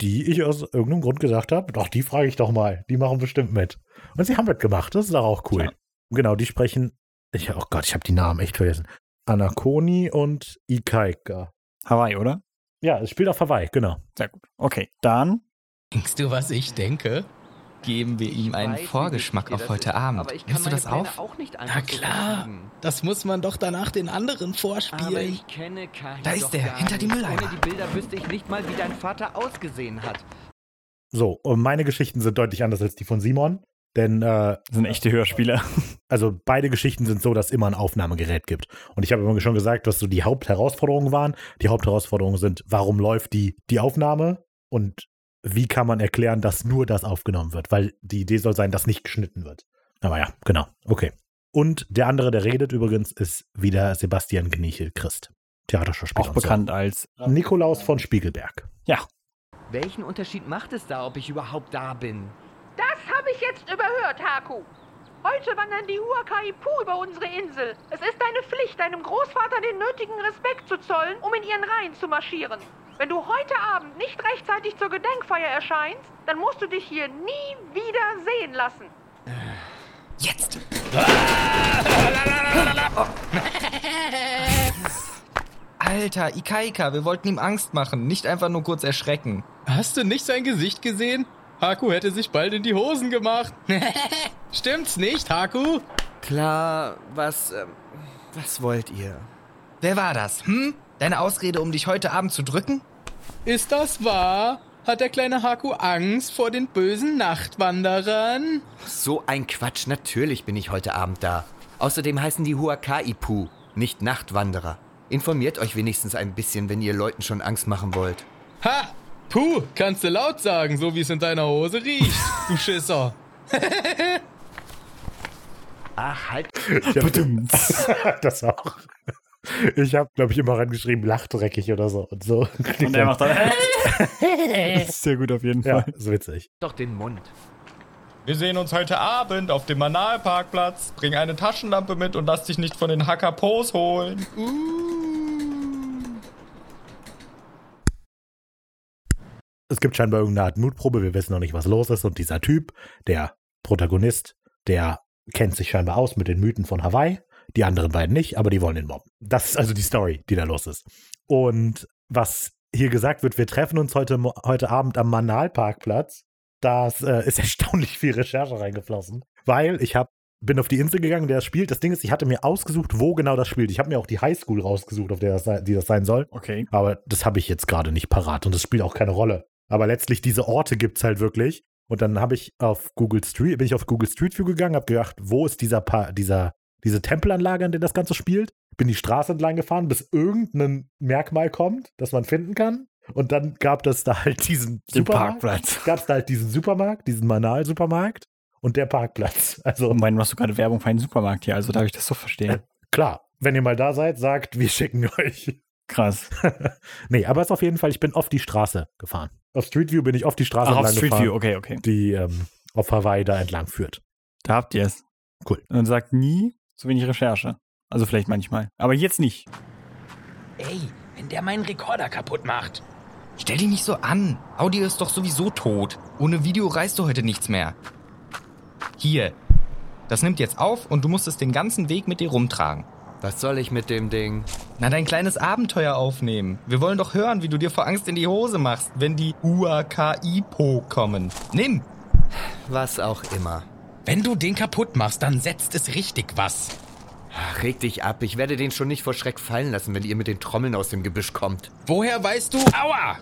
die ich aus irgendeinem Grund gesagt habe, doch, die frage ich doch mal. Die machen bestimmt mit. Und sie haben mitgemacht, das ist doch auch cool. Ja. Genau, die sprechen, ich, oh Gott, ich habe die Namen echt vergessen. Anakoni und Ikaika. Hawaii, oder? Ja, es spielt auf Hawaii, genau. Sehr gut. Okay, dann. Denkst du, was ich denke? Geben wir ihm einen Vorgeschmack auf heute Abend. Nimmst du das auf? Na klar. Das muss man doch danach den anderen vorspielen. ich kenne Kahi Da ist er, hinter die. Mülleimer. Ohne die Bilder wüsste ich nicht mal, wie dein Vater ausgesehen hat. So, und meine Geschichten sind deutlich anders als die von Simon. Denn, äh, Das sind echte Hörspiele. [laughs] also beide Geschichten sind so, dass es immer ein Aufnahmegerät gibt. Und ich habe immer schon gesagt, was so die Hauptherausforderungen waren. Die Hauptherausforderungen sind, warum läuft die, die Aufnahme und wie kann man erklären, dass nur das aufgenommen wird? Weil die Idee soll sein, dass nicht geschnitten wird. Aber ja, genau. Okay. Und der andere, der redet übrigens, ist wieder Sebastian Gnichel Christ. Theaterschauspieler. Auch und so. bekannt als. Nikolaus von Spiegelberg. Welchen Unterschied macht es da, ob ich überhaupt da bin? Das habe ich jetzt überhört, Haku. Heute wandern die Huakaipu über unsere Insel. Es ist deine Pflicht, deinem Großvater den nötigen Respekt zu zollen, um in ihren Reihen zu marschieren. Wenn du heute Abend nicht rechtzeitig zur Gedenkfeier erscheinst, dann musst du dich hier nie wieder sehen lassen. Jetzt! [laughs] Alter, Ikaika, wir wollten ihm Angst machen, nicht einfach nur kurz erschrecken. Hast du nicht sein Gesicht gesehen? Haku hätte sich bald in die Hosen gemacht. [laughs] Stimmt's nicht, Haku? Klar, was, ähm, was wollt ihr? Wer war das, hm? Deine Ausrede, um dich heute Abend zu drücken? Ist das wahr? Hat der kleine Haku Angst vor den bösen Nachtwanderern? So ein Quatsch, natürlich bin ich heute Abend da. Außerdem heißen die Huakaipu, nicht Nachtwanderer. Informiert euch wenigstens ein bisschen, wenn ihr Leuten schon Angst machen wollt. Ha! Puh, kannst du laut sagen, so wie es in deiner Hose riecht, du Schisser. Ach, [laughs] halt. Ich [laughs] hab, das auch. Ich habe, glaube ich, immer reingeschrieben, lachdreckig oder so. Und so. Und er macht dann. das [laughs] ist [laughs] sehr gut auf jeden ja, Fall. ist witzig. doch den Mund. Wir sehen uns heute Abend auf dem Manalparkplatz. Bring eine Taschenlampe mit und lass dich nicht von den Hackapos holen. Es gibt scheinbar irgendeine Art Mutprobe, wir wissen noch nicht, was los ist. Und dieser Typ, der Protagonist, der kennt sich scheinbar aus mit den Mythen von Hawaii. Die anderen beiden nicht, aber die wollen ihn mobben. Das ist also die Story, die da los ist. Und was hier gesagt wird, wir treffen uns heute, heute Abend am Manalparkplatz. Das äh, ist [laughs] erstaunlich viel Recherche reingeflossen, weil ich hab, bin auf die Insel gegangen, der das spielt. Das Ding ist, ich hatte mir ausgesucht, wo genau das spielt. Ich habe mir auch die Highschool rausgesucht, auf der das, die das sein soll. Okay. Aber das habe ich jetzt gerade nicht parat und das spielt auch keine Rolle. Aber letztlich diese Orte gibt es halt wirklich. Und dann habe ich auf Google Street, bin ich auf Google Street View gegangen, habe gedacht, wo ist dieser, pa dieser diese Tempelanlage, an der das Ganze spielt? Bin die Straße entlang gefahren, bis irgendein Merkmal kommt, das man finden kann. Und dann gab es da halt diesen Den Supermarkt. Parkplatz. [laughs] Gab es da halt diesen Supermarkt, diesen Manal-Supermarkt. und der Parkplatz. [laughs] Also Ich meine, machst du gerade Werbung für einen Supermarkt hier, also darf ich das so verstehen. klar, wenn ihr mal da seid, sagt, wir schicken [laughs] euch. Krass. nee, aber es ist auf jeden Fall, ich bin oft die Straße gefahren. Auf Street View bin ich oft die Straße Ach, auf Street gefahren, View, okay, okay. die ähm, auf Hawaii da entlang führt. Da habt ihr es. Cool. Und sagt nie so wenig Recherche. Also vielleicht manchmal. Aber jetzt nicht. Ey, wenn der meinen Rekorder kaputt macht. Stell dich nicht so an. Audio ist doch sowieso tot. Ohne Video reißt du heute nichts mehr. Hier. Das nimmt jetzt auf und du musst es den ganzen Weg mit dir rumtragen. Was soll ich mit dem Ding? Na, dein kleines Abenteuer aufnehmen. Wir wollen doch hören, wie du dir vor Angst in die Hose machst, wenn die UAKI-Po kommen. Nimm! Was auch immer. Wenn du den kaputt machst, dann setzt es richtig was. Ach, reg dich ab. Ich werde den schon nicht vor Schreck fallen lassen, wenn ihr mit den Trommeln aus dem Gebüsch kommt. Woher weißt du? Aua!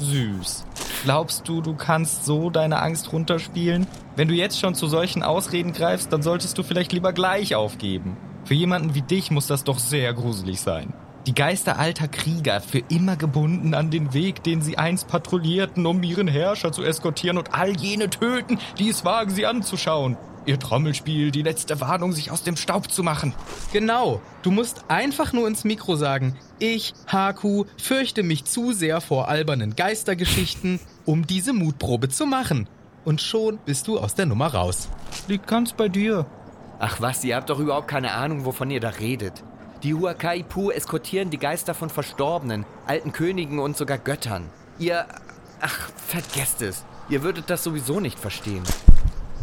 Süß. Glaubst du, du kannst so deine Angst runterspielen? Wenn du jetzt schon zu solchen Ausreden greifst, dann solltest du vielleicht lieber gleich aufgeben. Für jemanden wie dich muss das doch sehr gruselig sein. Die Geister alter Krieger, für immer gebunden an den Weg, den sie einst patrouillierten, um ihren Herrscher zu eskortieren und all jene töten, die es wagen, sie anzuschauen. Ihr Trommelspiel, die letzte Warnung, sich aus dem Staub zu machen. Genau. Du musst einfach nur ins Mikro sagen, ich, Haku, fürchte mich zu sehr vor albernen Geistergeschichten, um diese Mutprobe zu machen. Und schon bist du aus der Nummer raus. Liegt ganz bei dir. Ach was, ihr habt doch überhaupt keine Ahnung, wovon ihr da redet. Die Huakai-Pu eskortieren die Geister von Verstorbenen, alten Königen und sogar Göttern. Ihr... Ach, vergesst es. Ihr würdet das sowieso nicht verstehen.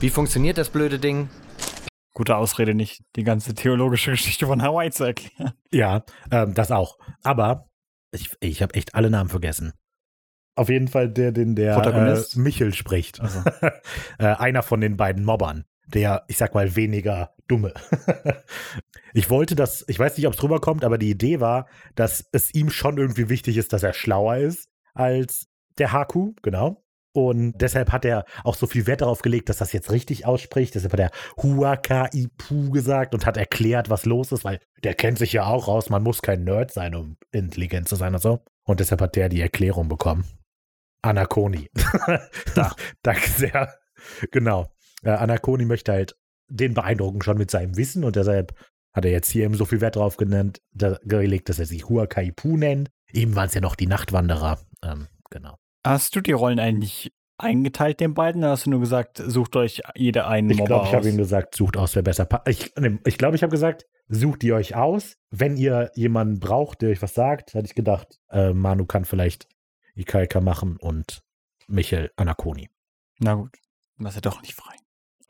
Wie funktioniert das blöde Ding? Gute Ausrede, nicht die ganze theologische Geschichte von Hawaii zu erklären. Ja, ähm, das auch. Aber ich, ich habe echt alle Namen vergessen. Auf jeden Fall der, den der Protagonist? äh, Michel spricht. Also, [laughs] äh, einer von den beiden Mobbern. Der, ich sag mal, weniger dumme. [laughs] ich wollte das, ich weiß nicht, ob es rüberkommt, aber die Idee war, dass es ihm schon irgendwie wichtig ist, dass er schlauer ist als der Haku, genau. Und deshalb hat er auch so viel Wert darauf gelegt, dass das jetzt richtig ausspricht. Deshalb hat er Huaka-Ipu gesagt und hat erklärt, was los ist, weil der kennt sich ja auch raus. Man muss kein Nerd sein, um intelligent zu sein und so. Und deshalb hat der die Erklärung bekommen. Anakoni. [laughs] da. Danke sehr. Genau. Äh, Anakoni möchte halt den beeindrucken schon mit seinem Wissen und deshalb hat er jetzt hier eben so viel Wert drauf genannt, da, gelegt, dass er sich Huakaipu nennt. Eben waren es ja noch die Nachtwanderer. Ähm, genau. hast du die Rollen eigentlich eingeteilt, den beiden? Oder hast du nur gesagt, sucht euch jeder einen Ich Mobber glaube, ich habe aus? ihm gesagt, sucht aus, wer besser passt. Ich glaube, ich, glaub, ich habe gesagt, sucht ihr euch aus. Wenn ihr jemanden braucht, der euch was sagt, hätte ich gedacht, äh, Manu kann vielleicht Ikaika machen und Michael Anakoni. Na gut, dann ist er doch nicht frei.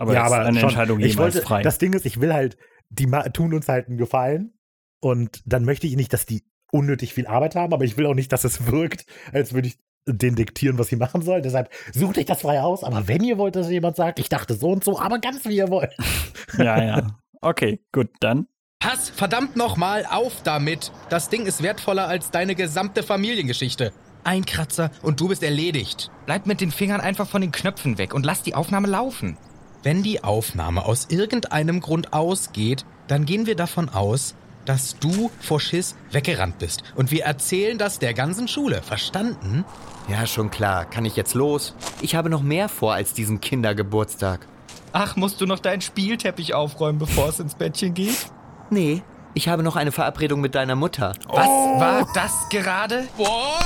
Aber ja, aber eine schon, Entscheidung ich jemals wollte, frei. Das Ding ist, ich will halt, die tun uns halt einen Gefallen und dann möchte ich nicht, dass die unnötig viel Arbeit haben, aber ich will auch nicht, dass es wirkt, als würde ich denen diktieren, was sie machen sollen. Deshalb sucht euch das frei aus, aber wenn ihr wollt, dass jemand sagt, ich dachte so und so, aber ganz wie ihr wollt. [laughs] ja, ja. Okay, gut, dann. Pass verdammt nochmal auf damit. Das Ding ist wertvoller als deine gesamte Familiengeschichte. Ein Kratzer und du bist erledigt. Bleib mit den Fingern einfach von den Knöpfen weg und lass die Aufnahme laufen. Wenn die Aufnahme aus irgendeinem Grund ausgeht, dann gehen wir davon aus, dass du vor Schiss weggerannt bist. Und wir erzählen das der ganzen Schule. Verstanden? Ja, schon klar. Kann ich jetzt los? Ich habe noch mehr vor als diesen Kindergeburtstag. Ach, musst du noch deinen Spielteppich aufräumen, bevor es ins Bettchen geht? Nee, ich habe noch eine Verabredung mit deiner Mutter. Was war das gerade? Boah,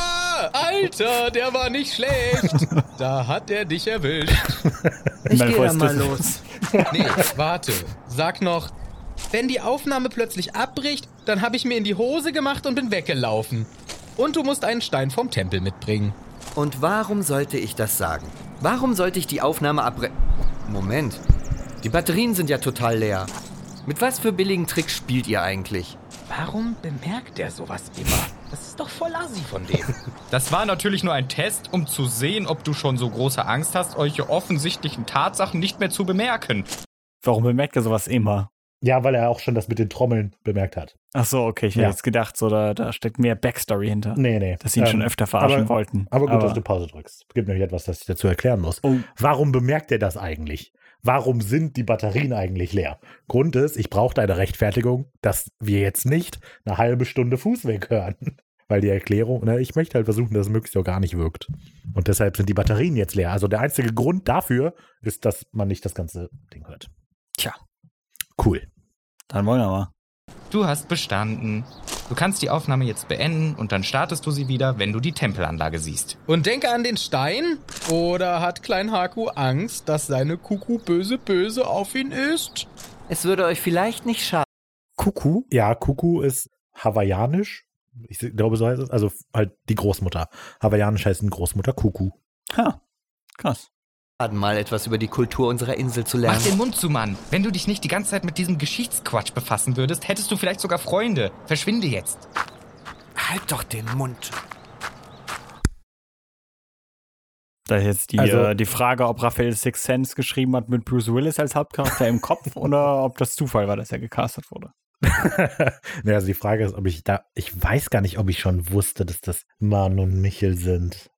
Alter, der war nicht schlecht. [laughs] Da hat er dich erwischt. Ich gehe ist dann mal los. [laughs] Nee, warte. Sag noch, wenn die Aufnahme plötzlich abbricht, dann habe ich mir in die Hose gemacht und bin weggelaufen. Und du musst einen Stein vom Tempel mitbringen. Und warum sollte ich das sagen? Warum sollte ich die Aufnahme abre... Moment. Die Batterien sind ja total leer. Mit was für billigen Tricks spielt ihr eigentlich? Warum bemerkt er sowas immer? Das ist doch voll assi von dem. [laughs] Das war natürlich nur ein Test, um zu sehen, ob du schon so große Angst hast, solche offensichtlichen Tatsachen nicht mehr zu bemerken. Warum bemerkt er sowas immer? Ja, weil er auch schon das mit den Trommeln bemerkt hat. Ach so, okay, ich Ja. hätte jetzt gedacht, so, da, da steckt mehr Backstory hinter. Nee, nee. Dass sie ihn schon Ähm, öfter verarschen aber, wollten. Aber gut, dass du Pause drückst. Es gibt nämlich etwas, das ich dazu erklären muss. Oh. Warum bemerkt er das eigentlich? Warum sind die Batterien eigentlich leer? Grund ist, ich brauchte eine Rechtfertigung, dass wir jetzt nicht eine halbe Stunde Fußweg hören. [laughs] weil die Erklärung, na, ich möchte halt versuchen, dass es möglichst auch gar nicht wirkt. Und deshalb sind die Batterien jetzt leer. Also der einzige Grund dafür ist, dass man nicht das ganze Ding hört. Tja. Cool. Dann wollen wir mal. Du hast bestanden. Du kannst die Aufnahme jetzt beenden und dann startest du sie wieder, wenn du die Tempelanlage siehst. Und denke an den Stein. Oder hat Klein Haku Angst, dass seine Kuku böse böse auf ihn ist? Es würde euch vielleicht nicht schaden. Kuku? Ja, Kuku ist hawaiianisch. Ich glaube, so heißt es. Also halt die Großmutter. Hawaiianisch heißt eine Großmutter Kuku. Ha, krass. Mal etwas über die Kultur unserer Insel zu Mach lernen. den Mund zu, Mann. Wenn du dich nicht die ganze Zeit mit diesem Geschichtsquatsch befassen würdest, hättest du vielleicht sogar Freunde. Verschwinde jetzt. Halt doch den Mund. Da ist jetzt die, Also- äh, die Frage, ob Raphael Six Sense geschrieben hat mit Bruce Willis als Hauptcharakter im Kopf [laughs] oder ob das Zufall war, dass er gecastet wurde. [laughs] ne, also die Frage ist, ob ich da, ich weiß gar nicht, ob ich schon wusste, dass das Mann und Michel sind.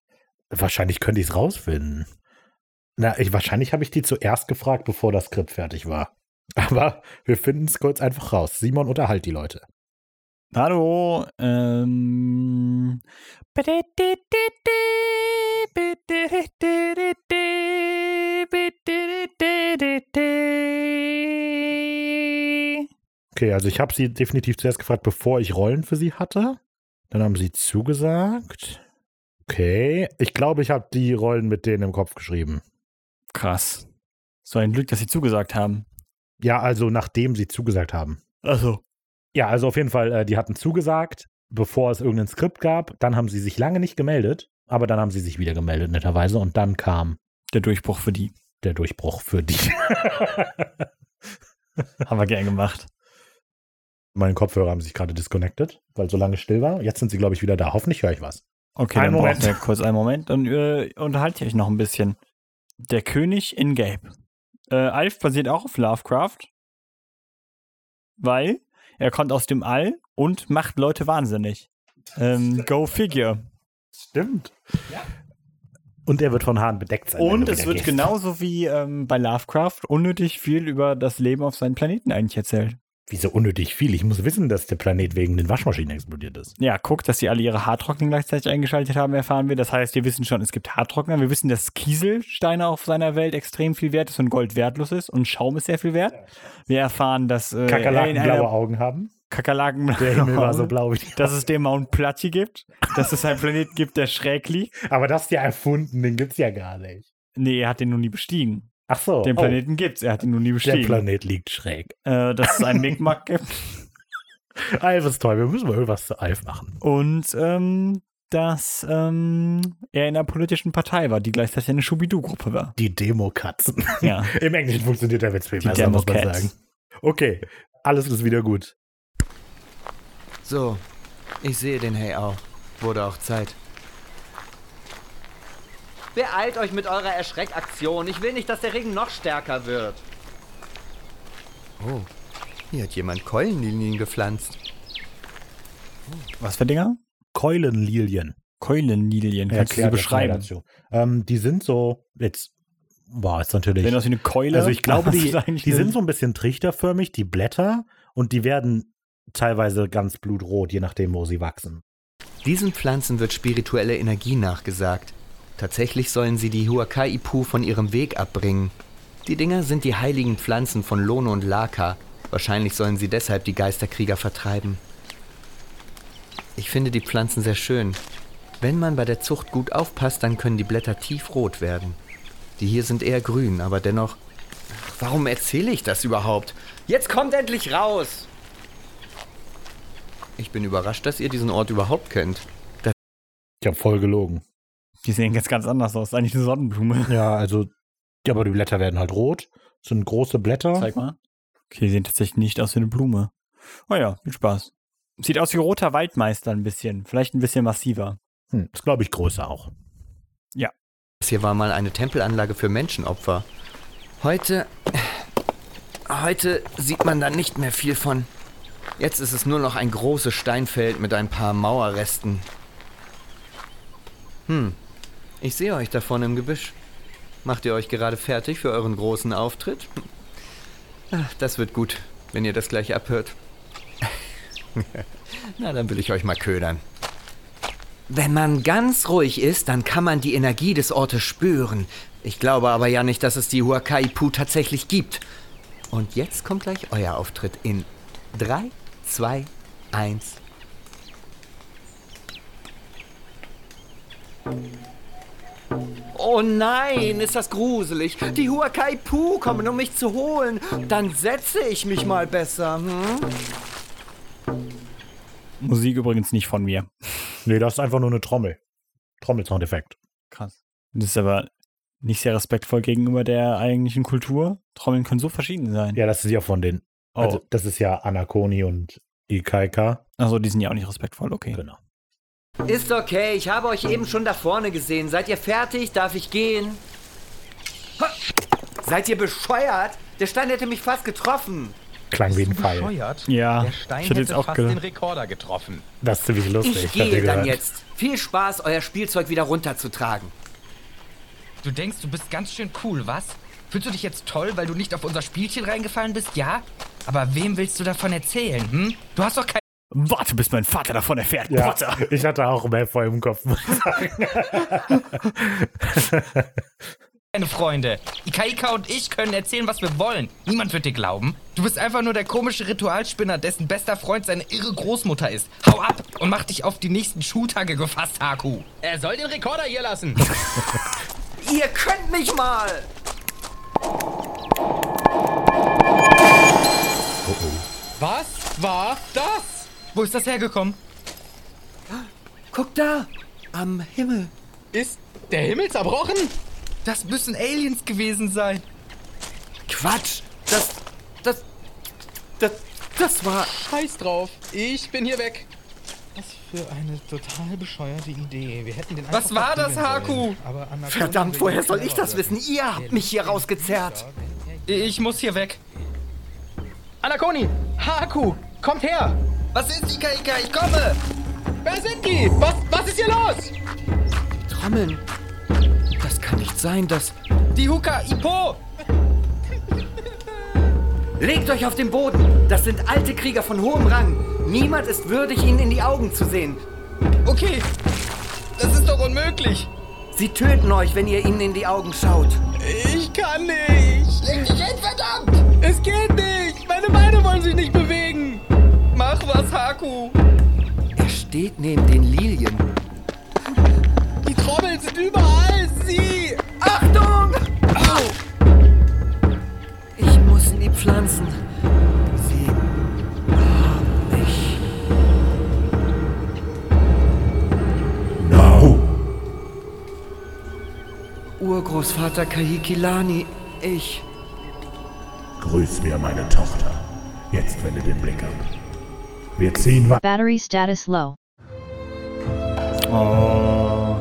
Wahrscheinlich könnte ich es rausfinden. Na, ich, wahrscheinlich habe ich die zuerst gefragt, bevor das Skript fertig war. Aber wir finden es kurz einfach raus. Simon, unterhalt die Leute. Hallo, ähm. Okay, also ich habe sie definitiv zuerst gefragt, bevor ich Rollen für sie hatte. Dann haben sie zugesagt. Okay, ich glaube, ich habe die Rollen mit denen im Kopf geschrieben. Krass. So ein Glück, dass sie zugesagt haben. Ja, also nachdem sie zugesagt haben. Also. Ja, also auf jeden Fall, äh, die hatten zugesagt, bevor es irgendein Skript gab. Dann haben sie sich lange nicht gemeldet, aber dann haben sie sich wieder gemeldet, netterweise. Und dann kam Der Durchbruch für die. der Durchbruch für die. [laughs] Haben wir gern gemacht. Meine Kopfhörer haben sich gerade disconnected, weil so lange still war. Jetzt sind sie, glaube ich, wieder da. Hoffentlich höre ich was. Okay, Einen dann Moment. braucht ihr kurz einen Moment und äh, unterhaltet euch noch ein bisschen. Der König in Gelb. Äh, Alf basiert auch auf Lovecraft, weil er kommt aus dem All und macht Leute wahnsinnig. Ähm, go figure. Stimmt. Und er wird von Haaren bedeckt sein. Und es wird gehst. genauso wie ähm, bei Lovecraft unnötig viel über das Leben auf seinem Planeten eigentlich erzählt. Wieso unnötig viel? Ich muss wissen, dass der Planet wegen den Waschmaschinen explodiert ist. Ja, guck, dass sie alle ihre Haartrockner gleichzeitig eingeschaltet haben, erfahren wir. Das heißt, wir wissen schon, es gibt Haartrockner. Wir wissen, dass Kieselsteine auf seiner Welt extrem viel wert ist und Gold wertlos ist und Schaum ist sehr viel wert. Wir erfahren, dass äh, Kakerlaken blaue Augen haben. Kakerlaken Der Himmel war so blau wie die dass es den Mount Plutty gibt, dass es einen Planeten gibt, der schräg liegt. Aber das ist ja erfunden, den gibt's ja gar nicht. Nee, er hat den noch nie bestiegen. Ach so. Den oh, Planeten gibt's, er hat ihn noch nie der bestiegen. Planet liegt schräg. Äh, dass es einen Mi'kmaq gibt. [laughs] Alf ist toll, wir müssen mal irgendwas zu Alf machen. Und ähm, dass ähm, er in einer politischen Partei war, die gleichzeitig eine Schubidu-Gruppe war. Die Demokatzen. Ja. [laughs] Im Englischen funktioniert der Witz viel besser, muss man sagen. Okay, alles ist wieder gut. So, ich sehe den Hey auch. Wurde auch Zeit. Beeilt euch mit eurer Erschreckaktion. Ich will nicht, dass der Regen noch stärker wird. Oh, hier hat jemand Keulenlinien gepflanzt. Was für Dinger? Keulenlilien. Keulenlilien. Kannst du sie beschreiben? dazu. Ähm, die sind so, jetzt war es natürlich. Sehen aus wie eine Keule. Also ich glaube, [laughs] die, die sind so ein bisschen trichterförmig, die Blätter, und die werden teilweise ganz blutrot, je nachdem, wo sie wachsen. Diesen Pflanzen wird spirituelle Energie nachgesagt. Tatsächlich sollen sie die Huakai-Ipu von ihrem Weg abbringen. Die Dinger sind die heiligen Pflanzen von Lono und Laka. Wahrscheinlich sollen sie deshalb die Geisterkrieger vertreiben. Ich finde die Pflanzen sehr schön. Wenn man bei der Zucht gut aufpasst, dann können die Blätter tiefrot werden. Die hier sind eher grün, aber dennoch... Ach, warum erzähle ich das überhaupt? Jetzt kommt endlich raus! Ich bin überrascht, dass ihr diesen Ort überhaupt kennt. Ich habe voll gelogen. Die sehen jetzt ganz anders aus. Eigentlich eine Sonnenblume. [laughs] Ja, also, ja, aber die Blätter werden halt rot. Das sind große Blätter. Zeig mal. Okay, die sehen tatsächlich nicht aus wie eine Blume. Oh ja, viel Spaß. Sieht aus wie roter Waldmeister ein bisschen. Vielleicht ein bisschen massiver. Hm, ist, glaube ich, größer auch. Das hier war mal eine Tempelanlage für Menschenopfer. Heute. [sighs] Heute sieht man da nicht mehr viel von. Jetzt ist es nur noch ein großes Steinfeld mit ein paar Mauerresten. Hm. Ich sehe euch da vorne im Gebüsch. Macht ihr euch gerade fertig für euren großen Auftritt? Ach, das wird gut, wenn ihr das gleich abhört. [laughs] Na, dann will ich euch mal ködern. Wenn man ganz ruhig ist, dann kann man die Energie des Ortes spüren. Ich glaube aber ja nicht, dass es die Huacaipu tatsächlich gibt. Und jetzt kommt gleich euer Auftritt in 3, 2, 1. Oh nein, ist das gruselig. Die Huacaipu kommen, um mich zu holen. Dann setze ich mich mal besser. Hm? Musik übrigens nicht von mir. Nee, das ist einfach nur eine Trommel. Trommelsoundeffekt. Krass. Das ist aber nicht sehr respektvoll gegenüber der eigentlichen Kultur. Trommeln können so verschieden sein. Ja, das ist ja von den. Oh. Also, das ist ja Anakoni und Ikaika. Also die sind ja auch nicht respektvoll, okay. Genau. Ist okay, ich habe euch eben schon da vorne gesehen. Seid ihr fertig? Darf ich gehen? Ha! Seid ihr bescheuert? Der Stein hätte mich fast getroffen. Klang wie ein Pfeil. bescheuert? Ja, Der Stein ich hätte jetzt auch fast den Rekorder getroffen. Das ist ziemlich lustig. Ich gehe dann gehört. jetzt. Viel Spaß, euer Spielzeug wieder runterzutragen. Du denkst, du bist ganz schön cool, was? Fühlst du dich jetzt toll, weil du nicht auf unser Spielchen reingefallen bist? Ja? Aber wem willst du davon erzählen, hm? Du hast doch keine Warte, bis mein Vater davon erfährt. Ja, Potter. ich hatte auch mehr vor im Kopf, muss ich sagen. Freunde. Ikaika und ich können erzählen, was wir wollen. Niemand wird dir glauben. Du bist einfach nur der komische Ritualspinner, dessen bester Freund seine irre Großmutter ist. Hau ab und mach dich auf die nächsten Schultage gefasst, Haku. Er soll den Rekorder hier lassen. [laughs] Ihr könnt mich mal! Was war das? Wo ist das hergekommen? Guck da! Am Himmel. Ist der Himmel zerbrochen? Das müssen Aliens gewesen sein. Quatsch! Das. Das. Das. Das war. Scheiß drauf. Ich bin hier weg. Was für eine total bescheuerte Idee. Wir hätten den Was war das, Haku? Verdammt, woher soll ich das wissen? Ihr habt mich hier rausgezerrt. Ich muss hier weg. Anakoni! Haku! Kommt her! Was ist Ika Ika? Ich komme! Wer sind die? Was, was ist hier los? Trommeln. Das kann nicht sein, dass. Die Huka Ipo! Legt euch auf den Boden! Das sind alte Krieger von hohem Rang. Niemand ist würdig, ihnen in die Augen zu sehen. Okay, das ist doch unmöglich. Sie töten euch, wenn ihr ihnen in die Augen schaut. Ich kann nicht. Leg dich hin, verdammt! Es geht nicht. Meine Beine wollen sich nicht bewegen. Was, Haku. Er steht neben den Lilien. Die Trommeln sind überall. Sie. Achtung! Au! Ich muss in die Pflanzen. Sie haben mich. No. Urgroßvater Kahikilani, ich. Grüß mir meine Tochter. Jetzt wende den Blick ab. Wir ziehen weiter. Battery status low. Oh.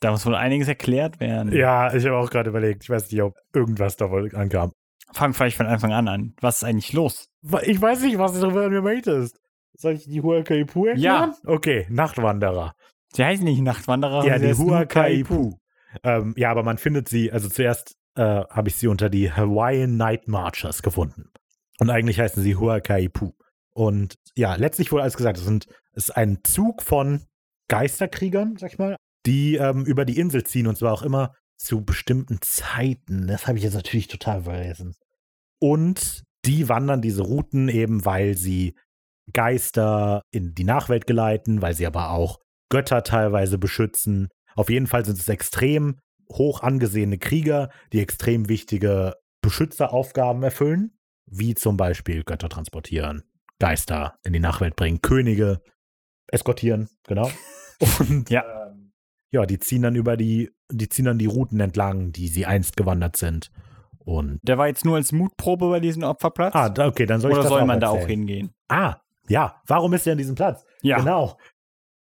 Da muss wohl einiges erklärt werden. Ja, ich habe auch gerade überlegt. Ich weiß nicht, ob irgendwas da wohl ankam. Fang vielleicht von Anfang an an. Was ist eigentlich los? Ich weiß nicht, was du darüber mir möchtest. Soll ich die Huacaipu erklären? Ja. Okay, Nachtwanderer. Sie heißen nicht Nachtwanderer. Ja, die Huacaipu. Ähm, ja, aber man findet sie, also zuerst äh, habe ich sie unter die Hawaiian Night Marchers gefunden. Und eigentlich heißen sie Huacaipu. Und ja, letztlich wurde alles gesagt, es sind, es ist ein Zug von Geisterkriegern, sag ich mal, die ähm, über die Insel ziehen und zwar auch immer zu bestimmten Zeiten. Das habe ich jetzt natürlich total vergessen. Und die wandern diese Routen eben, weil sie Geister in die Nachwelt geleiten, weil sie aber auch Götter teilweise beschützen. Auf jeden Fall sind es extrem hoch angesehene Krieger, die extrem wichtige Beschützeraufgaben erfüllen, wie zum Beispiel Götter transportieren, Geister in die Nachwelt bringen, Könige eskortieren, genau. [laughs] Und Ja. ähm, ja, die ziehen dann über die, die ziehen dann die Routen entlang, die sie einst gewandert sind. Und Der war jetzt nur als Mutprobe bei diesem Opferplatz. ah, okay, dann soll ich Oder das soll man da auch erzählen. hingehen? Ah, ja. Warum ist er an diesem Platz? Ja. Genau.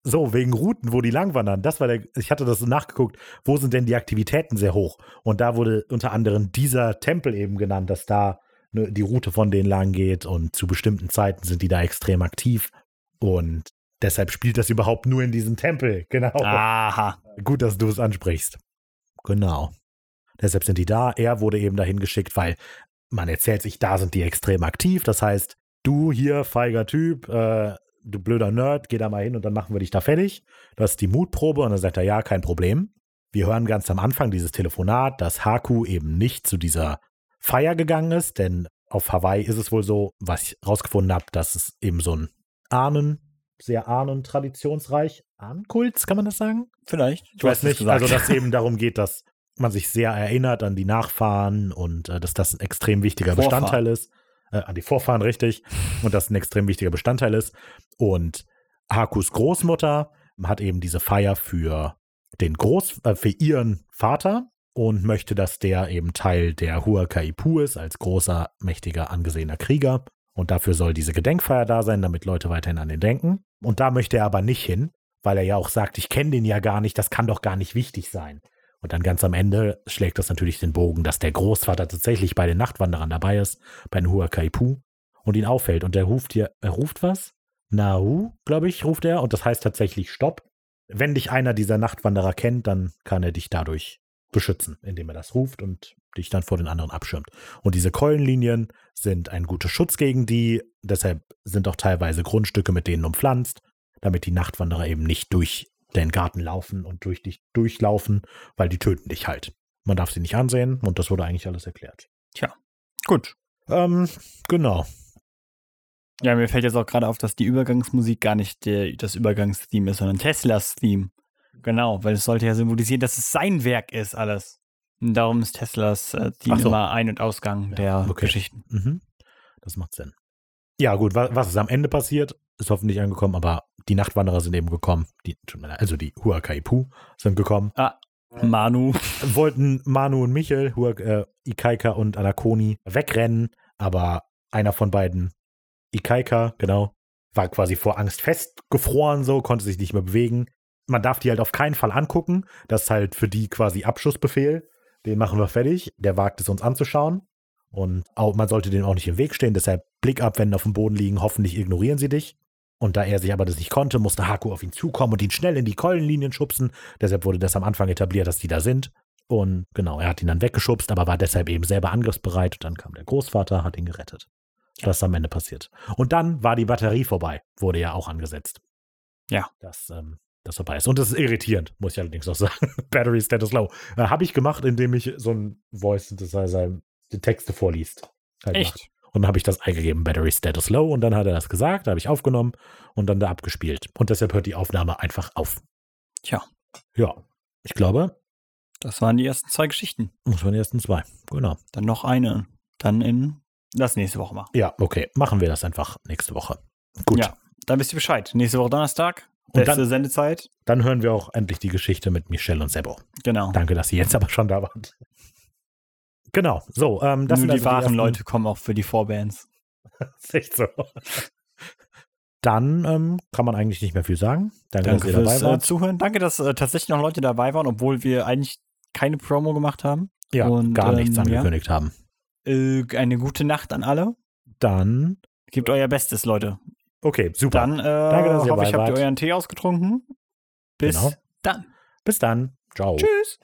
So, wegen Routen, wo die langwandern. Das war der, ich hatte das so nachgeguckt, wo sind denn die Aktivitäten sehr hoch? Und da wurde unter anderem dieser Tempel eben genannt, dass da ne, die Route von denen lang geht und zu bestimmten Zeiten sind die da extrem aktiv. Und deshalb spielt das überhaupt nur in diesem Tempel. [laughs] Genau. Aha. Gut, dass du es ansprichst. Genau. Deshalb sind die da. Er wurde eben dahin geschickt, weil man erzählt sich, da sind die extrem aktiv. Das heißt, du hier, feiger Typ, äh, du blöder Nerd, geh da mal hin und dann machen wir dich da fertig. Das ist die Mutprobe und dann sagt er, ja, kein Problem. Wir hören ganz am Anfang dieses Telefonat, dass Haku eben nicht zu dieser Feier gegangen ist, denn auf Hawaii ist es wohl so, was ich rausgefunden habe, dass es eben so ein Ahnen, sehr Ahnen-traditionsreich, Ahnenkult, kann man das sagen? Vielleicht. Ich weiß nicht, also dass es eben darum geht, dass man sich sehr erinnert an die Nachfahren und äh, dass das ein extrem wichtiger Vorfahren. Bestandteil ist. Äh, an die Vorfahren, richtig. Und das ein extrem wichtiger Bestandteil ist. Und Hakus Großmutter hat eben diese Feier für den Groß, äh, für ihren Vater und möchte, dass der eben Teil der Huakaipu ist, als großer, mächtiger, angesehener Krieger. Und dafür soll diese Gedenkfeier da sein, damit Leute weiterhin an den denken. Und da möchte er aber nicht hin, weil er ja auch sagt, ich kenne den ja gar nicht, das kann doch gar nicht wichtig sein. Und dann ganz am Ende schlägt das natürlich den Bogen, dass der Großvater tatsächlich bei den Nachtwanderern dabei ist, bei den Huakaipu und ihn auffällt. Und der ruft hier, er ruft was? Nahu, glaube ich, ruft er. Und das heißt tatsächlich Stopp. Wenn dich einer dieser Nachtwanderer kennt, dann kann er dich dadurch beschützen, indem er das ruft und dich dann vor den anderen abschirmt. Und diese Keulenlinien sind ein guter Schutz gegen die. Deshalb sind auch teilweise Grundstücke mit denen umpflanzt, damit die Nachtwanderer eben nicht durch den Garten laufen und durch dich durchlaufen, weil die töten dich halt. Man darf sie nicht ansehen und das wurde eigentlich alles erklärt. Tja, gut. Ähm, genau. Ja, mir fällt jetzt auch gerade auf, dass die Übergangsmusik gar nicht der, das Übergangstheme ist, sondern Teslas Theme. Genau, weil es sollte ja symbolisieren, dass es sein Werk ist, alles. Und darum ist Teslas äh, Ach so. immer Ein- und Ausgang der okay. Geschichten. Mhm. Das macht Sinn. Ja, gut, was, was ist am Ende passiert, ist hoffentlich angekommen, aber die Nachtwanderer sind eben gekommen. Die, also die Huakaipu sind gekommen. Ah, Manu. [laughs] Wollten Manu und Michel, Huak, äh, Ikaika und Anakoni wegrennen, aber einer von beiden, Ikaika, genau, war quasi vor Angst festgefroren, so, konnte sich nicht mehr bewegen. Man darf die halt auf keinen Fall angucken. Das ist halt für die quasi Abschussbefehl. Den machen wir fertig. Der wagt es uns anzuschauen. Und auch, man sollte dem auch nicht im Weg stehen. Deshalb Blick abwenden auf dem Boden liegen. Hoffentlich ignorieren sie dich. Und da er sich aber das nicht konnte, musste Haku auf ihn zukommen und ihn schnell in die Keulenlinien schubsen. Deshalb wurde das am Anfang etabliert, dass die da sind. Und genau, er hat ihn dann weggeschubst, aber war deshalb eben selber angriffsbereit. Und dann kam der Großvater, hat ihn gerettet. Das ist am Ende passiert. Und dann war die Batterie vorbei. Wurde ja auch angesetzt. Ja. Das, ähm, das vorbei ist. Und das ist irritierend, muss ich allerdings auch sagen. [laughs] Battery Status Low. Äh, Habe ich gemacht, indem ich so ein Voice Synthesizer die Texte vorliest. Halt Echt? macht. Und dann habe ich das eingegeben, Battery Status Low, und dann hat er das gesagt, habe ich aufgenommen und dann da abgespielt. Und deshalb hört die Aufnahme einfach auf. Tja. Ja. Ich glaube, Das waren die ersten zwei Geschichten. das waren die ersten zwei. Genau. Dann noch eine. Dann in das nächste Woche machen. Ja, okay. Machen wir das einfach nächste Woche. Gut. Ja, dann wisst ihr Bescheid. Nächste Woche Donnerstag. Und Beste dann- Sendezeit. Dann hören wir auch endlich die Geschichte mit Michelle und Sebo. Genau. Danke, dass ihr jetzt aber schon da wart. Genau. So, ähm, das Nur sind die also wahren ersten- Leute kommen auch für die Vorbands. ist [laughs] echt so. Dann ähm, kann man eigentlich nicht mehr viel sagen. Danke, Danke dass ihr dabei fürs äh, wart. Zuhören. Danke, dass äh, tatsächlich noch Leute dabei waren, obwohl wir eigentlich keine Promo gemacht haben. ja, und, gar nichts ähm, angekündigt haben. Äh, eine gute Nacht an alle. Dann, Gebt euer Bestes, Leute. Okay, super. Dann äh, Danke, dass ihr hoffe ich, dabei habt ihr wart. euren Tee ausgetrunken. Bis Genau. dann. Bis dann. Ciao. Tschüss.